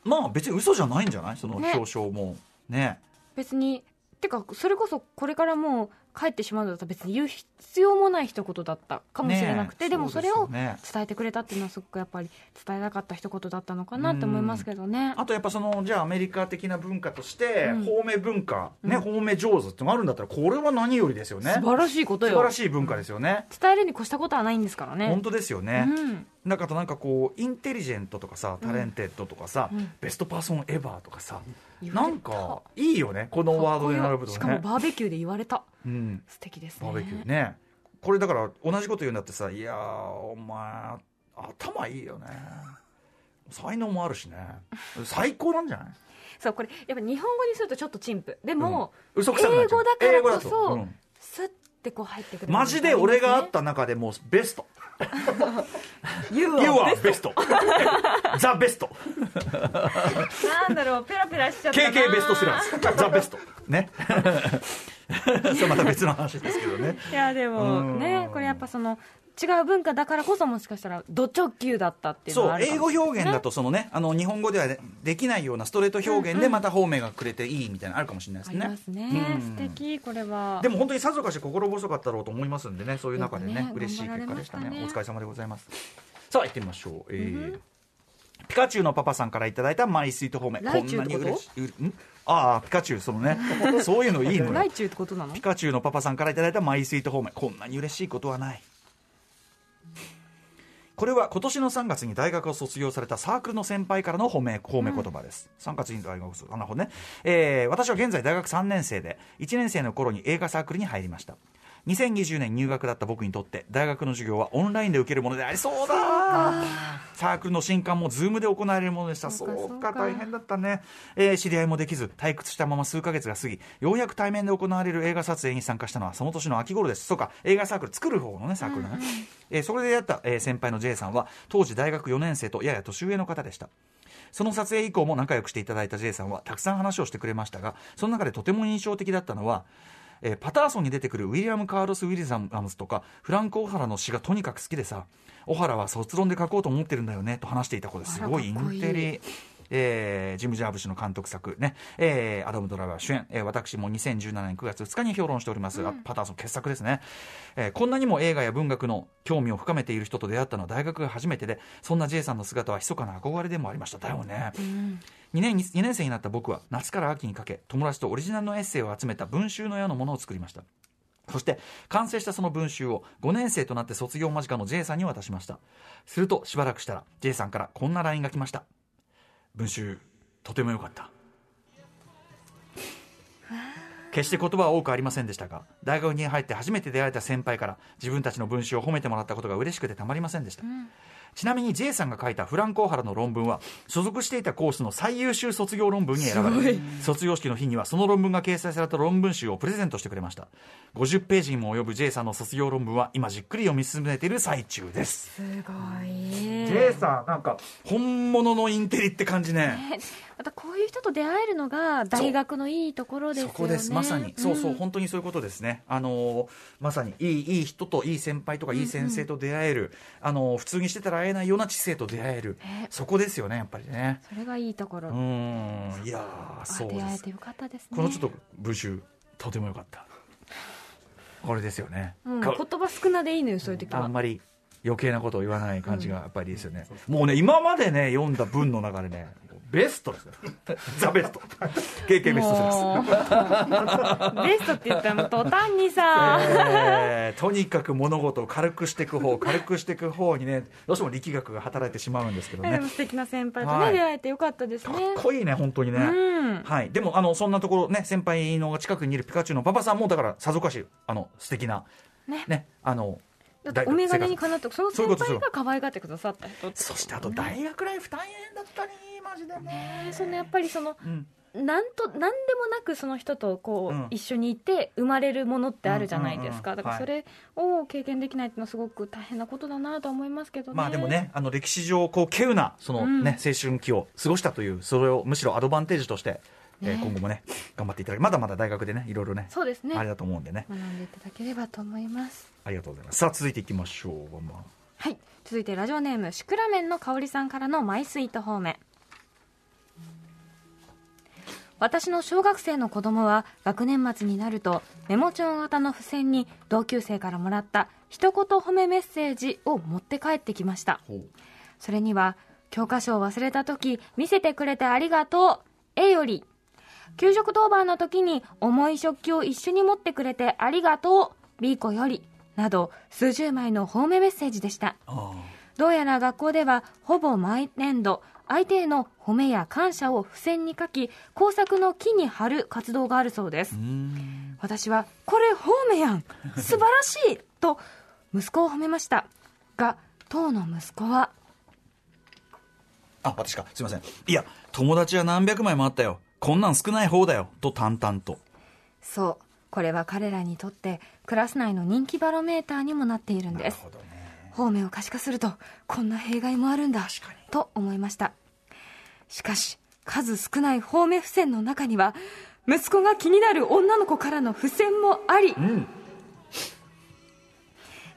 まあ別に嘘じゃないんじゃない？そのね表彰も。ね。別にてかそれこそこれからもう帰ってしまうのだったら別に言う必要もない一言だったかもしれなくて、ねえでもそれを伝えてくれたっていうのはすごくやっぱり伝えたかった一言だったのかなって思いますけどね。あとやっぱそのじゃあアメリカ的な文化として、うん。褒め文化、ね褒め上手ってのがあるんだったらこれは何よりですよね。素晴らしいこと素晴らしい文化ですよね、伝えるに越したことはないんですからね。本当ですよね、うん。なんかあとなんかこう intelligent とかさ talented とかさ、うん。 best person ever とかさ、なんかいいよねこのワードで並ぶとしかもねバーベキューで言われた。うん、素敵ですね。バーベキューね。これだから同じこと言うんだってさ「いやーお前頭いいよね。才能もあるしね。最高なんじゃない？そうこれやっぱ日本語にするとちょっと陳腐。でも、う英語だからこと。そ、うんスッてこう入ってくるマジで俺があった中でもうベスト。You are are ベストザ・ベストなんだろうペラペラしちゃったな。KK ベストセラーズザ・ベストね。それまた別の話ですけどね。いやでうん。もねこれやっぱその違う文化だからこそもしかしたらド直球だったっていうのそうはあるか英語表現だとそのねあの日本語ではできないようなストレート表現でまた方面がくれていいみたいなのあるかもしれないですね。ありますね、うん。素敵これは。でも本当にさぞかし心細かったろうと思いますんでねそういう中でねね嬉しい結果でしたね。ね。お疲れ様でございます。さあ行ってみましょう、えーピカチュウのパパさんからいただいたマイスイート方面ライチュウってこと？嬉しい、ん？ああピカチュウそのね。そういうのいいのよ。ライチュウってことなの？ピカチュウのパパさんからいただいたマイスイート方面こんなに嬉しいことはないこれは今年の3月に大学を卒業されたサークルの先輩からの褒め褒め言葉です、3月に大学を卒業あなるほどね、えー私は現在大学3年生で1年生の頃に映画サークルに入りました2020年入学だった僕にとって大学の授業はオンラインで受けるものでありそうだ。サークルの新歓もズームで行われるものでした。そそううか大変だったね、えー知り合いもできず退屈したまま数ヶ月が過ぎようやく対面で行われる映画撮影に参加したのはその年の秋頃です。そうか映画サークル作る方のねサークルだね、えーそれで出会った、えー先輩の J さんは当時大学4年生とやや年上の方でした。その撮影以降も仲良くしていただいた J さんはたくさん話をしてくれましたがその中でとても印象的だったのはえーパターソンに出てくるウィリアム・カーロス・ウィリザムズとかフランク・オハラの詩がとにかく好きでさオハラは卒論で書こうと思ってるんだよねと話していた子です。すごいインテリ。えージム・ジャーブ氏の監督作。ね、えーアダム・ドライバー主演、えー私も2017年9月2日に評論しております、あパターソン傑作ですね、えーこんなにも映画や文学の興味を深めている人と出会ったのは大学が初めてでそんな J さんの姿は密かな憧れでもありました。だよね、2年2年生になった僕は夏から秋にかけ友達とオリジナルのエッセイを集めた文集のようなものを作りました。そして完成したその文集を5年生となって卒業間近の J さんに渡しました。するとしばらくしたら J さんからこんな LINE が来ました。文集とても良かった。決して言葉は多くありませんでしたが大学に入って初めて出会えた先輩から自分たちの文集を褒めてもらったことが嬉しくてたまりませんでした、ちなみに J さんが書いたフランコーハラの論文は所属していたコースの最優秀卒業論文に選ばれ卒業式の日にはその論文が掲載された論文集をプレゼントしてくれました。50ページにも及ぶ J さんの卒業論文は今じっくり読み進めている最中です。すごい。J さんなんか本物のインテリって感じね。またこういう人と出会えるのが大学のいいところですよね。そこです。まさに、そうそう。うん本当にそういうことですね。あのーまさにいいいい人といい先輩とかいい先生と出会える、あのー普通にしてたら会えないような知性と出会える、ねそこですよねやっぱりねそれがいいところ、うんいやそうです出会えてよかったですねこのちょっと文集とてもよかったこれですよね、うん、言葉少なでいいのよそういう時はあんまり余計なことを言わない感じがやっぱりいいですよね、もうね今までね読んだ文の中でねベストですよザ・ベスト。経験ベストセラーもうベストって言ったらもう途端にさ、えーとにかく物事を軽くしていく方軽くしていく方にねどうしても力学が働いてしまうんですけどね。でも素敵な先輩とね、はい。出会えてよかったですかっねこいいね本当にね、うん。はい、でもあのそんなところね先輩の近くにいるピカチュウのパパさんもだからさぞかしあの素敵なね。ねあのだってお眼鏡にかなってその先輩が可愛がってくださった人そしてあと大学ライフ大変だったりマジで。ねねそのやっぱりそのうん。なんとなんでもなくその人とこう、うん。一緒にいて生まれるものってあるじゃないですか、うん。うん。うんだからそれを経験できないっていうのはすごく大変なことだなとは思いますけどね。まあでもね、あの歴史上こう稀有なそのね、青春期を過ごしたというそれをむしろアドバンテージとして、えーね今後もね頑張っていただきまだまだ大学でねいろいろねそうですね。あれだと思うんでね。学んでいただければと思いますありがとうございます。さあ続いていきましょう、まあはい。続いてラジオネームシクラメンの香りさんからのマイスイート方面。私の小学生の子供は学年末になるとメモ帳型の付箋に同級生からもらった一言褒めメッセージを持って帰ってきました。それには教科書を忘れた時見せてくれてありがとう A より。給食当番の時に重い食器を一緒に持ってくれてありがとう B 子よりなど数十枚の褒めメッセージでした。あどうやら学校ではほぼ毎年度相手への褒めや感謝を付箋に書き工作の木に貼る活動があるそうです。私はこれ褒めやん 素晴らしいと息子を褒めました。が当の息子はあ私か。すいません。いや友達は何百枚もあったよ。こんなん少ない方だよ。と淡々と。そう。これは彼らにとってクラス内の人気バロメーターにもなっているんです。方面を可視化するとこんな弊害もあるんだと思いました。しかし数少ない方面付箋の中には息子が気になる女の子からの付箋もありうん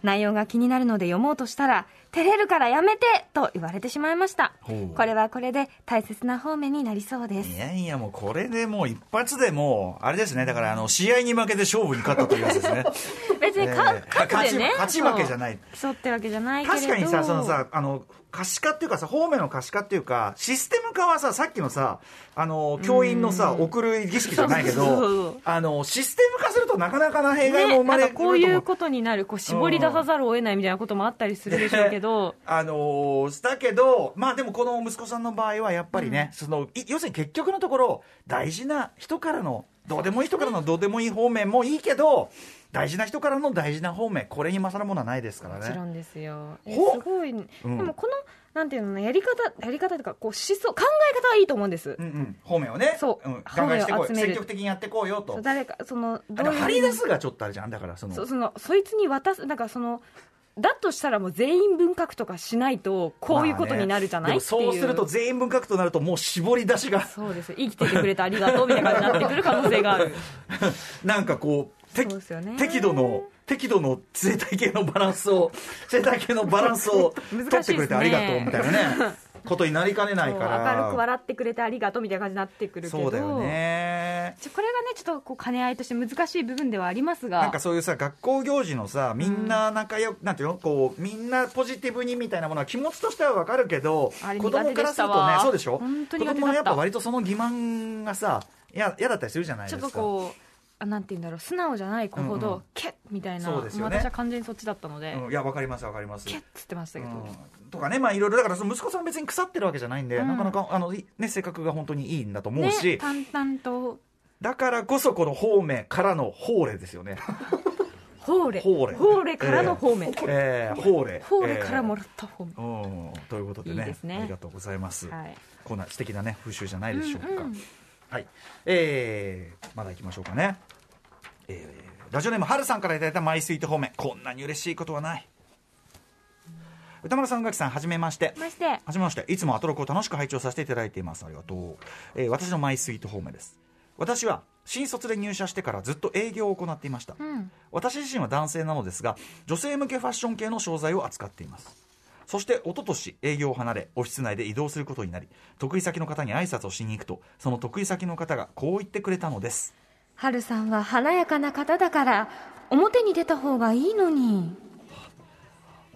内容が気になるので読もうとしたら照れるからやめてと言われてしまいました。これはこれで大切な方面になりそうです。いやいやもうこれでもう一発でもうあれですね。だからあの試合に負けて勝負に勝ったというやつですね。別にか、えー勝ち勝ち負けじゃない。そう競ってわけじゃないけれど。確かにさそのさあの可視化っていうかさ方面の可視化っていうかシステム化はささっきのさあの教員のさ送る儀式じゃないけどあのシステム化するとなかなかな弊害も生まれね、ると思なんかこういうことになるこう絞り出さざるを得ないみたいなこともあったりするでしょうけど、あのーだけど、まあでもこの息子さんの場合はやっぱりね、そのい要するに結局のところ、大事な人からの、どうでもいい人からのどうでもいい方面もいいけど、大事な人からの大事な方面、これに勝るものはないですからね。もちろんですよ。すごい、ん。でもこのなんていうのやり方やり方というかこう思想考え方はいいと思うんです、うんうん、方面をね、そう。うん、考えしてこう積極的にやっていこうよと。誰かそのどういう張り出すがちょっとあれじゃん、だからその。そそのそいつに渡すなんかそのだとしたらもう全員分書くとかしないとこういうことになるじゃない、まあね。そうすると全員分書くとなるともう絞り出しが。そうです。よ生きててくれてありがとうみたいな感じになってくる可能性がある。なんかこうね。適度の適度の生態系のバランスを生態系のバランスを 取ってくれてありがとうみたいなね。ねことになりかねないから。明るく笑ってくれてありがとうみたいな感じになってくるけど。そうだよね。ちょこれがねちょっとこう兼ね合いとして難しい部分ではありますが。なんかそういうさ学校行事のさみんな仲良く、なんていうのこうみんなポジティブにみたいなものは気持ちとしてはわかるけど子供からするとねそうでしょ？本当子苦手だった。供はやっぱ割とその欺瞞がさや嫌だったりするじゃないちょっですかとこうあなんて言うんだろう素直じゃない子ほど、うんうん。ケッみたいな、そうですよね。私は完全にそっちだったので、うん、いやわかりますわかります。ケッつってましたけど、うん。とかねまあいろいろ。だからその息子さん別に腐ってるわけじゃないんで、うん。なかなかあのいね性格が本当にいいんだと思うねし、淡々と。だからこそこの方面からの法令ですよね。ホーレホーレからの方面、えー、ホーレホー。レからもらった方面、うん。ということでねね。ありがとうございます、はい。こんな素敵なね風習じゃないでしょうか、うんうんはい。えー、まだ行きましょうかね。えー、ラジオネームはるさんからいただいたマイスイート方面。こんなに嬉しいことはない。歌丸さん宇垣さんはじめまして。まして。はじめまして。いつもアトロクを楽しく拝聴させていただいています。ありがとう、えー私のマイスイート方面です。私は新卒で入社してからずっと営業を行っていました、うん。私自身は男性なのですが女性向けファッション系の商材を扱っていますそして一昨年営業を離れオフィス内で移動することになり得意先の方に挨拶をしに行くとその得意先の方がこう言ってくれたのです。ハルさんは華やかな方だから表に出た方がいいのに。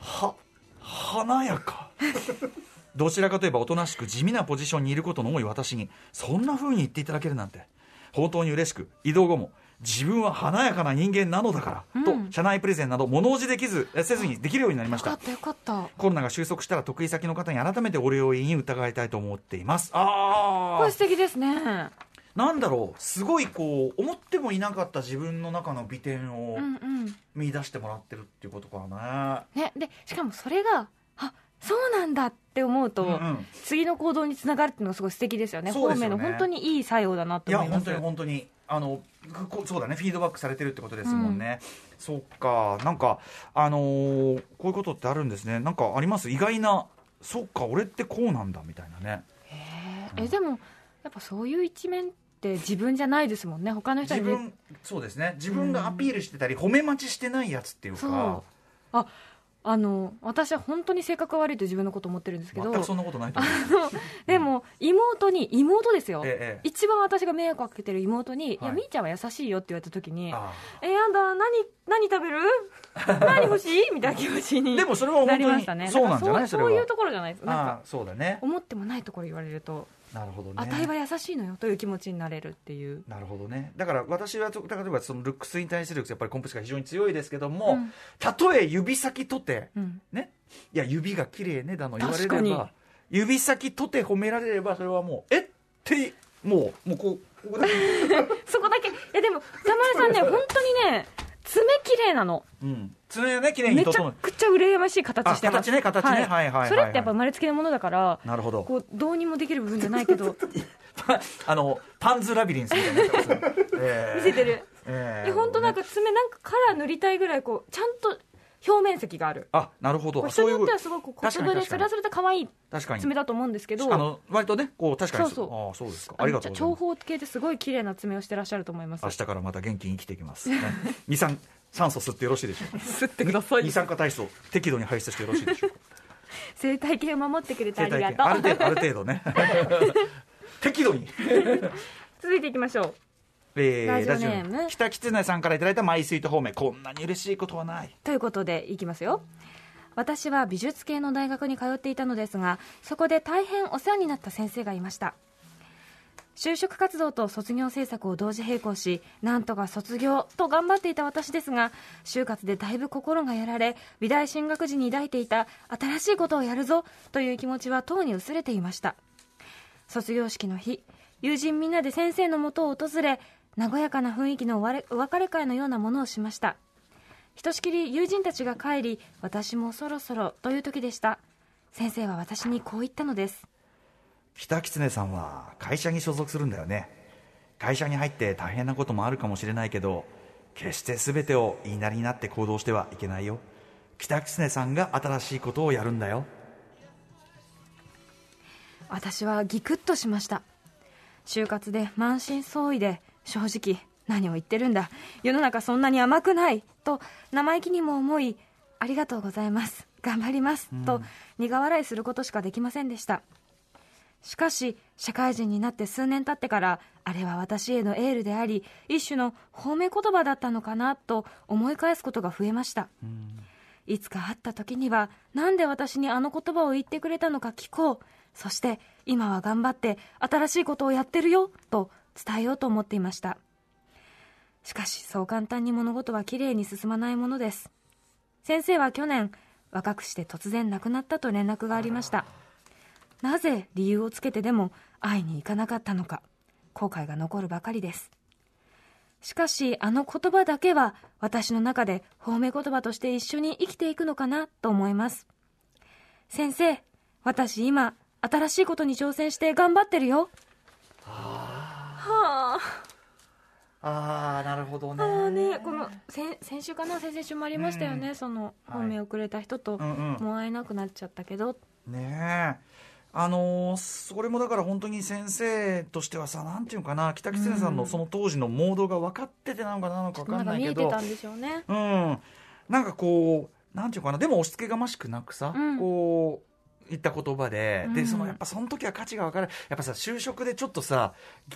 は華やか。どちらかといえばおとなしく地味なポジションにいることの多い私にそんな風に言っていただけるなんて本当に嬉しく移動後も自分は華やかな人間なのだから、うん。と社内プレゼンなど物おじできずえせずにできるようになりました。よかったよかったコロナが収束したら得意先の方に改めてお礼を言いに疑いたいと思っています。あこれ素敵ですね。なんだろう。すごいこう思ってもいなかった自分の中の美点をうんうん。見出してもらってるっていうことかな、ねでしかもそれがあそうなんだって思うと、うんうん。次の行動につながるっていうのがすごい素敵ですよね。すよね。方面の本当にいい作用だなと思います。いや本当に本当に。あのこそうだね。フィードバックされてるってことですもんね、そっか。なんかあのーこういうことってあるんですね。なんかあります？意外なそっか俺ってこうなんだみたいなね。えでもやっぱそういう一面って自分じゃないですもんね。他の人に。自分そうですね。自分がアピールしてたり、褒め待ちしてないやつっていうか。ああの私は本当に性格が悪いと自分のこと思ってるんですけど全くそんなことないと思うでも妹に妹ですよ、ええ一番私が迷惑かけてる妹に「い、やはいみーちゃんは優しいよ」って言われた時にあ「えやだ何何食べる？何欲しい? 」みたいな気持ちにでもそれはなりましたね。そうなんじゃない？そういうところじゃないです。かあそうだね。思ってもないところ言われるとなるほどね。あたいは優しいのよという気持ちになれるっていう。なるほどね。だから私はと例えばそのルックスに対するやっぱりコンプレックスが非常に強いですけども、うん。たとえ指先とてうん。ねいや指が綺麗ねだの言われれば指先とて褒められればそれはもうえ？ってもうもうこう そこだけ。いやでも歌丸さんね 本当にね爪綺麗なの。うん。爪をね綺麗にめちゃくちゃ羨ましい形してます。あ形ね形ね。はい。はいはいはいそれってやっぱ生まれつきのものだからなるほど。こうどうにもできる部分じゃないけど。あのパンズラビリンスみたいになってますね、え見せてる。ええ本当なんか爪なんかカラー塗りたいぐらいこうちゃんと表面積がある。あなるほど。人によってはすごく小粒でそれはそれで可愛い確かに。爪だと思うんですけど。あの割とねこう確かに。そうそう。あそうですか。ありがとう長方形ですごい綺麗な爪をしてらっしゃると思います。明日からまた元気に生きていきます、ね、二酸酸素吸ってよろしいでしょうか。吸ってくださ二酸化体素適度に排出してよろしいでしょうか。生態系を守ってくれてありがとう。ある程度ね。適度に、続いていきましょうえラジオネーム。北狐さんからいただいたマイスイート方面こんなに嬉しいことはない。ということでいきますよ。私は美術系の大学に通っていたのですがそこで大変お世話になった先生がいました。就職活動と卒業制作を同時並行しなんとか卒業と頑張っていた私ですが就活でだいぶ心がやられ美大進学時に抱いていた新しいことをやるぞという気持ちはとうに薄れていました。卒業式の日友人みんなで先生のもとを訪れ和やかな雰囲気のお別れ会のようなものをしました。ひとしきり友人たちが帰り私もそろそろという時でした。先生は私にこう言ったのです。北狐さんは会社に所属するんだよね。会社に入って大変なこともあるかもしれないけど決して全てを言いなりになって行動してはいけないよ。北狐さんが新しいことをやるんだよ。私はギクッとしました。就活で満身創痍で正直何を言ってるんだ。世の中そんなに甘くない。と生意気にも思いありがとうございます。頑張ります、と苦笑いすることしかできませんでした。しかし社会人になって数年経ってからあれは私へのエールであり一種の褒め言葉だったのかなと思い返すことが増えました。いつか会った時にはなんで私にあの言葉を言ってくれたのか聞こう。そして今は頑張って新しいことをやってるよ。と伝えようと思っていました。しかしそう簡単に物事はきれいに進まないものです。先生は去年若くして突然亡くなったと連絡がありました。なぜ理由をつけてでも会いに行かなかったのか後悔が残るばかりです。しかしあの言葉だけは私の中で褒め言葉として一緒に生きていくのかなと思います。先生私今新しいことに挑戦して頑張ってるよ。はああ。あなるほどね。あーねこの先先週かな先々週もありましたよね、そのはい。褒めをくれた人と、うんうん。もう会えなくなっちゃったけど。ねえ。あのーそれもだから本当に先生としてはさなんていうのかな北木先生さんのその当時のモードが分かっててなのかなのか分かなんんかないけど。見えてたんでしょうね。うん。なんかこうなんていうのかなでも押し付けがましくなくさ、うん。こう言った言葉で、うん。でそのやっぱその時は価値が分かるやっぱさ就職でちょっとさ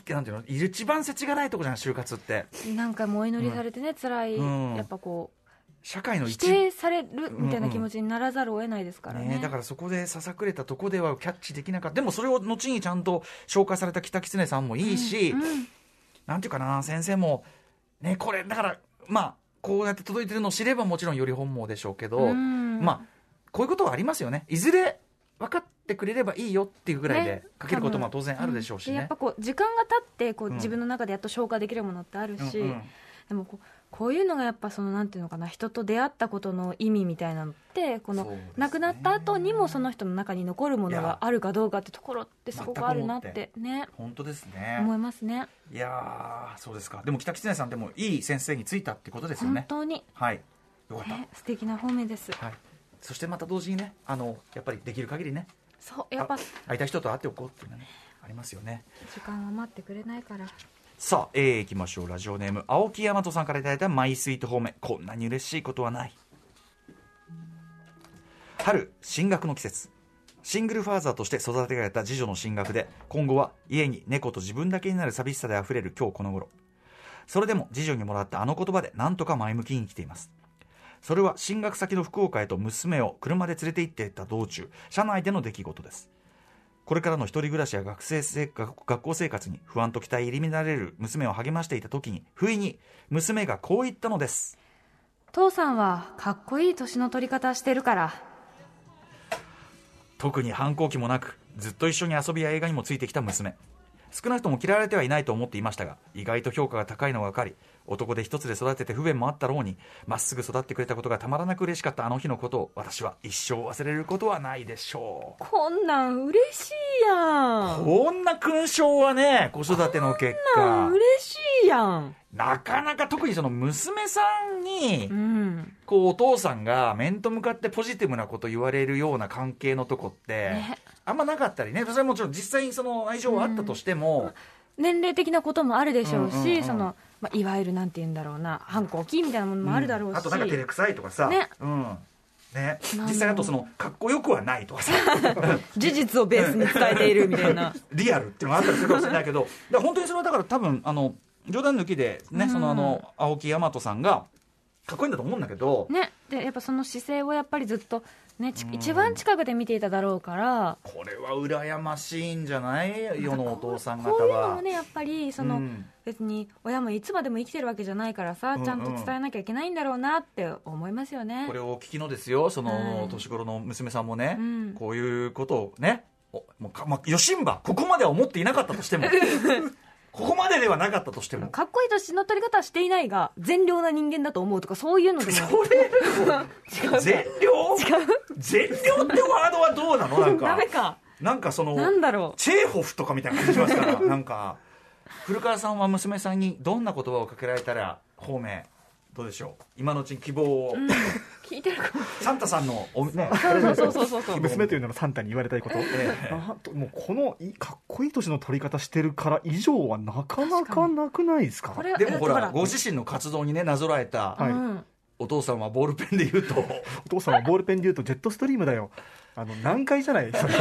なんていうの？一番世知がないとこじゃん就活って。なんかもうお祈りされてね、辛い、うん。やっぱこう社会の否一定されるみたいな気持ちにならざるを得ないですからね,、ね、だからそこでささくれたとこではキャッチできなかった。でもそれを後にちゃんと紹介された北狐さんもいいし、うん。なんていうかな先生もねこれだからまあこうやって届いてるのを知ればもちろんより本望でしょうけど、うん。まあこういうことはありますよね。いずれ分かってくれればいいよっていうぐらいでね。書けることも当然あるでしょうしね。でやっぱ。こう時間が経ってこう、うん。自分の中でやっと消化できるものってあるし、うんうん。でもこうこういうのがやっぱそのなんていうのかな人と出会ったことの意味みたいなのってこの亡くなった後にもその人の中に残るものがあるかどうかってところってすごくあるなってね。本当ですね。思いますね。いやーそうですか。でも北狐さんでもいい先生についたってことですよね。本当に、はい。よかった、ね、素敵な方面です。はい、そしてまた同時にねあのやっぱりできる限りねそうやっぱ。あ会いたい人と会っておこうっていうのはねありますよね。時間は待ってくれないから。さあ、えー、いきましょう。ラジオネーム青木大和さんからいただいたマイスイート方面こんなに嬉しいことはない。春進学の季節。シングルファーザーとして育てられた次女の進学で今後は家に猫と自分だけになる寂しさであふれる今日この頃。それでも次女にもらったあの言葉で何とか前向きに生きていますそれは進学先の福岡へと娘を車で連れて行っていった道中車内での出来事です。これからの一人暮らしや学生生学学校生活に不安と期待入り乱れる娘を励ましていた時に不意に娘がこう言ったのです。父さんはかっこいい年の取り方してるから。特に反抗期もなくずっと一緒に遊びや映画にもついてきた娘。少なくとも嫌われてはいないと思っていましたが意外と評価が高いのが分かり男で一つで育てて不便もあったろうにまっすぐ育ってくれたことがたまらなく嬉しかったあの日のことを私は一生忘れることはないでしょう。こんなん嬉しいやん。こんな勲章はね子育ての結果。嬉しいやん。なかなか特にその娘さんにうん。こうお父さんが面と向かってポジティブなこと言われるような関係のとこって、ねあんまなかったりねそれはもちろん実際にその愛情はあったとしても、年齢的なこともあるでしょうし、うんうんうんそのまあ、いわゆるなんて言うんだろうな反抗期みたいなものもあるだろうし、あとなんか照れくさいとかさ、ね。うん。ね、実際あとそのかっこよくはないとかさ。事実をベースに伝えているみたいな。リアルっていうのがあったりするかもしれないけど。だ本当にそれはだから多分あの冗談抜きでね、うん。そのあの青木大和さんがかっこいいんだと思うんだけど、ね。でやっぱその姿勢をやっぱりずっと、ね、一番近くで見ていただろうから。これは羨ましいんじゃない？世のお父さん方は。こういうのもねやっぱりその、うん。別に親もいつまでも生きてるわけじゃないからさ、うんうん。ちゃんと伝えなきゃいけないんだろうなって思いますよね。これをお聞きのですよ。その、はい年頃の娘さんもね、うん。こういうことをねおもうか、まあ、よしんばここまでは思っていなかったとしても ここまでではなかったとしても。かっこいい年の取り方はしていないが善良な人間だと思うとかそういうのでも。それ善良？善良ってワードはどうなの？なん ダかメか。なんかそのなんだろう。チェーホフとかみたいな感じしますから。なんか。古川さんは娘さんにどんな言葉をかけられたら方面どうでしょう？今のうちに希望を、聞いてるかも。サンタさんのお、ね、そうそうそうそうそう娘というのがサンタに言われたいこと、なんともうこのいかっこいい年の取り方してるから以上はなかなかなくないですか？でもほらご自身の活動にねなぞらえた、はい。うん。お父さんはボールペンで言うと。お父さんはボールペンで言うとジェットストリームだよあの何回じゃないそれ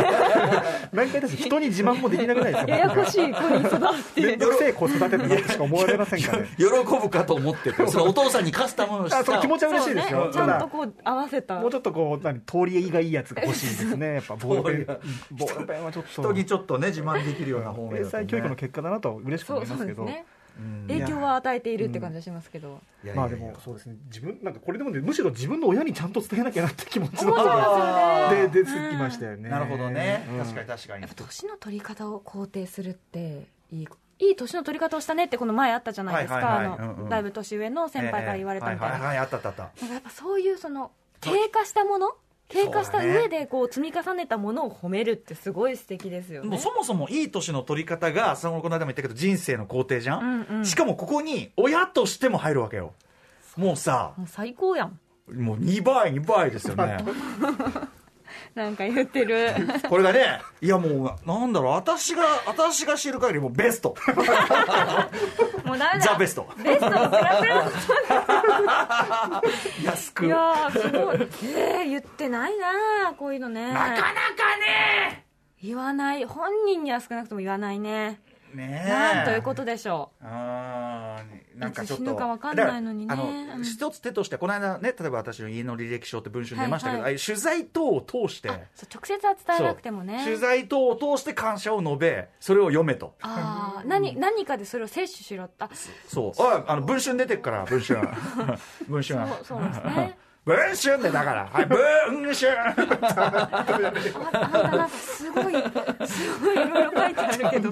何回だし人に自慢もできなくないですか。ややこしい子に育って。面倒くせえ子育ててるなとしか思われませんからね喜ぶかと思っててそのお父さんにカスタムしたあその気持ちは嬉しいですよ、ねちゃんとこう合わせた。もうちょっとこう何通りがいいやつが欲しいですね。やっぱボールペン。ボールペンはちょっと。人にちょっとね自慢できるような方面ね、才教育の結果だなと嬉しく思いますけど。そうですね。うん影響は与えているって感じがしますけど、まあでもそうですね。自分なんかこれでもねむしろ自分の親にちゃんと伝えなきゃなって気持ちの思いますよね。で出てきましたよね。なるほどね、うん。確かに確かに。やっぱ年の取り方を肯定するっていいいい年の取り方をしたねってこの前あったじゃないですか、だいぶ年上の先輩から言われたみたいな、えーはいはいはい。あったあったあった。なんかやっぱそういうその経過したもの経過した上でこう積み重ねたものを褒めるってすごい素敵ですよね。もうそもそもいい年の取り方がそのこの間も言ったけど人生の工程じゃん、うんうん。しかもここに親としても入るわけよ。もうさもう最高やん。もう2倍2倍ですよね なんか言ってる。これがねいやもうなんだろう私が私が知る限りもうベスト。もうダメだ。ザベスト。ベストいやーすごい。えー、言ってないなこういうのね。なかなかね。言わない。本人には少なくとも言わないねねえ。なんということでしょあーなんかちょっと。死ぬか分かんないのにね。あうんの一つ手としてこの間ね例えば私の家の履歴書って文春出ましたけど、はいはい。取材等を通してうそう直接は伝えなくてもね。取材等を通して感謝を述べそれを読めと。ああ何何かでそれを摂取しろあそう。ああの文春出てっから文春文春そうそうですね 文春でだから。はい文春。ああんたなんかすごいすごいいろいろ書いてあるけど。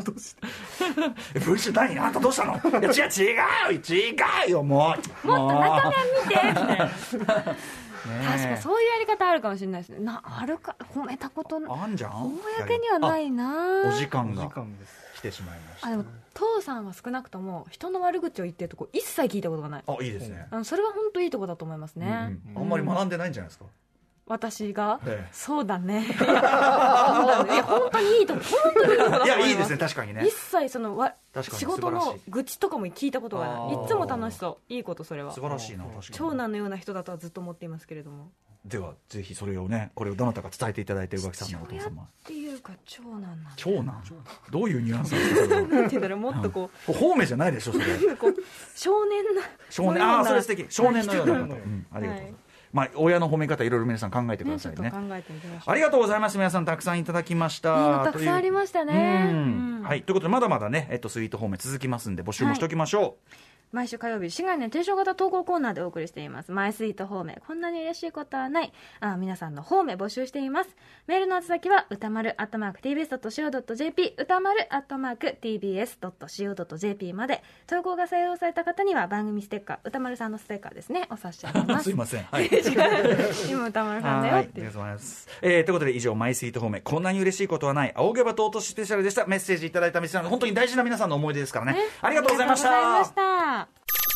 え文春何？あんたどうしたの？いや違う違う違うよもう。もっと中身身見てみたいな。ね 確かにそういうやり方あるかもしれないですね。なあるか。褒めたことあんじゃん？公にはないな。お時間が来てしまいました。あでも父さんは少なくとも人の悪口を言ってるとこ一切聞いたことがない。あいいですね。それは本当いいとこだと思いますね、うんうん。あんまり学んでないんじゃないですか？私が、ええ。そうだね。そうだね。いや本当にいいとこ本当にいいとこだと思います。いやいいですね確かにね。一切そのわ仕事の愚痴とかも聞いたことがない。いつも楽しそう。いいことそれは。素晴らしいな確かに。長男のような人だとはずっと思っていますけれどもではぜひそれをねこれをどなたか伝えていただいて宇垣さんのお父様。っていうか長男なんだ長男？どういうニュアンスなんですか？それはなんて言うんだろうもっとここれ方面じゃないでしょそれ。うこう少年な少年ああそれ素敵。少年のような方、うん、ありがとうございます、はい。まあ親の褒め方いろいろ皆さん考えてくださいね。ありがとうございます。皆さんたくさんいただきました。たくさんありましたね。はい。ということでまだまだねえっとスイート方面続きますんで募集もしておきましょう、毎週火曜日、滋賀年提唱型投稿コーナーでお送りしています。マイスイート方面、こんなに嬉しいことはない。あ皆さんの方面募集しています。メールの宛先は、歌丸アットマーク tbs.co.jp、歌丸アットマーク tbs.co.jp まで、投稿が採用された方には番組ステッカー、歌丸さんのステッカーですね、お差し上げます。すいませんはい 今歌丸さんだよはい、っていうありがとう。ございます。えー、ということで以上、マイスイート方面、こんなに嬉しいことはない、青毛羽と落としスペシャルでした。メッセージいただいた皆さん、本当に大事な皆さんの思い出ですからね。ありがとうございました。ありがとうございました。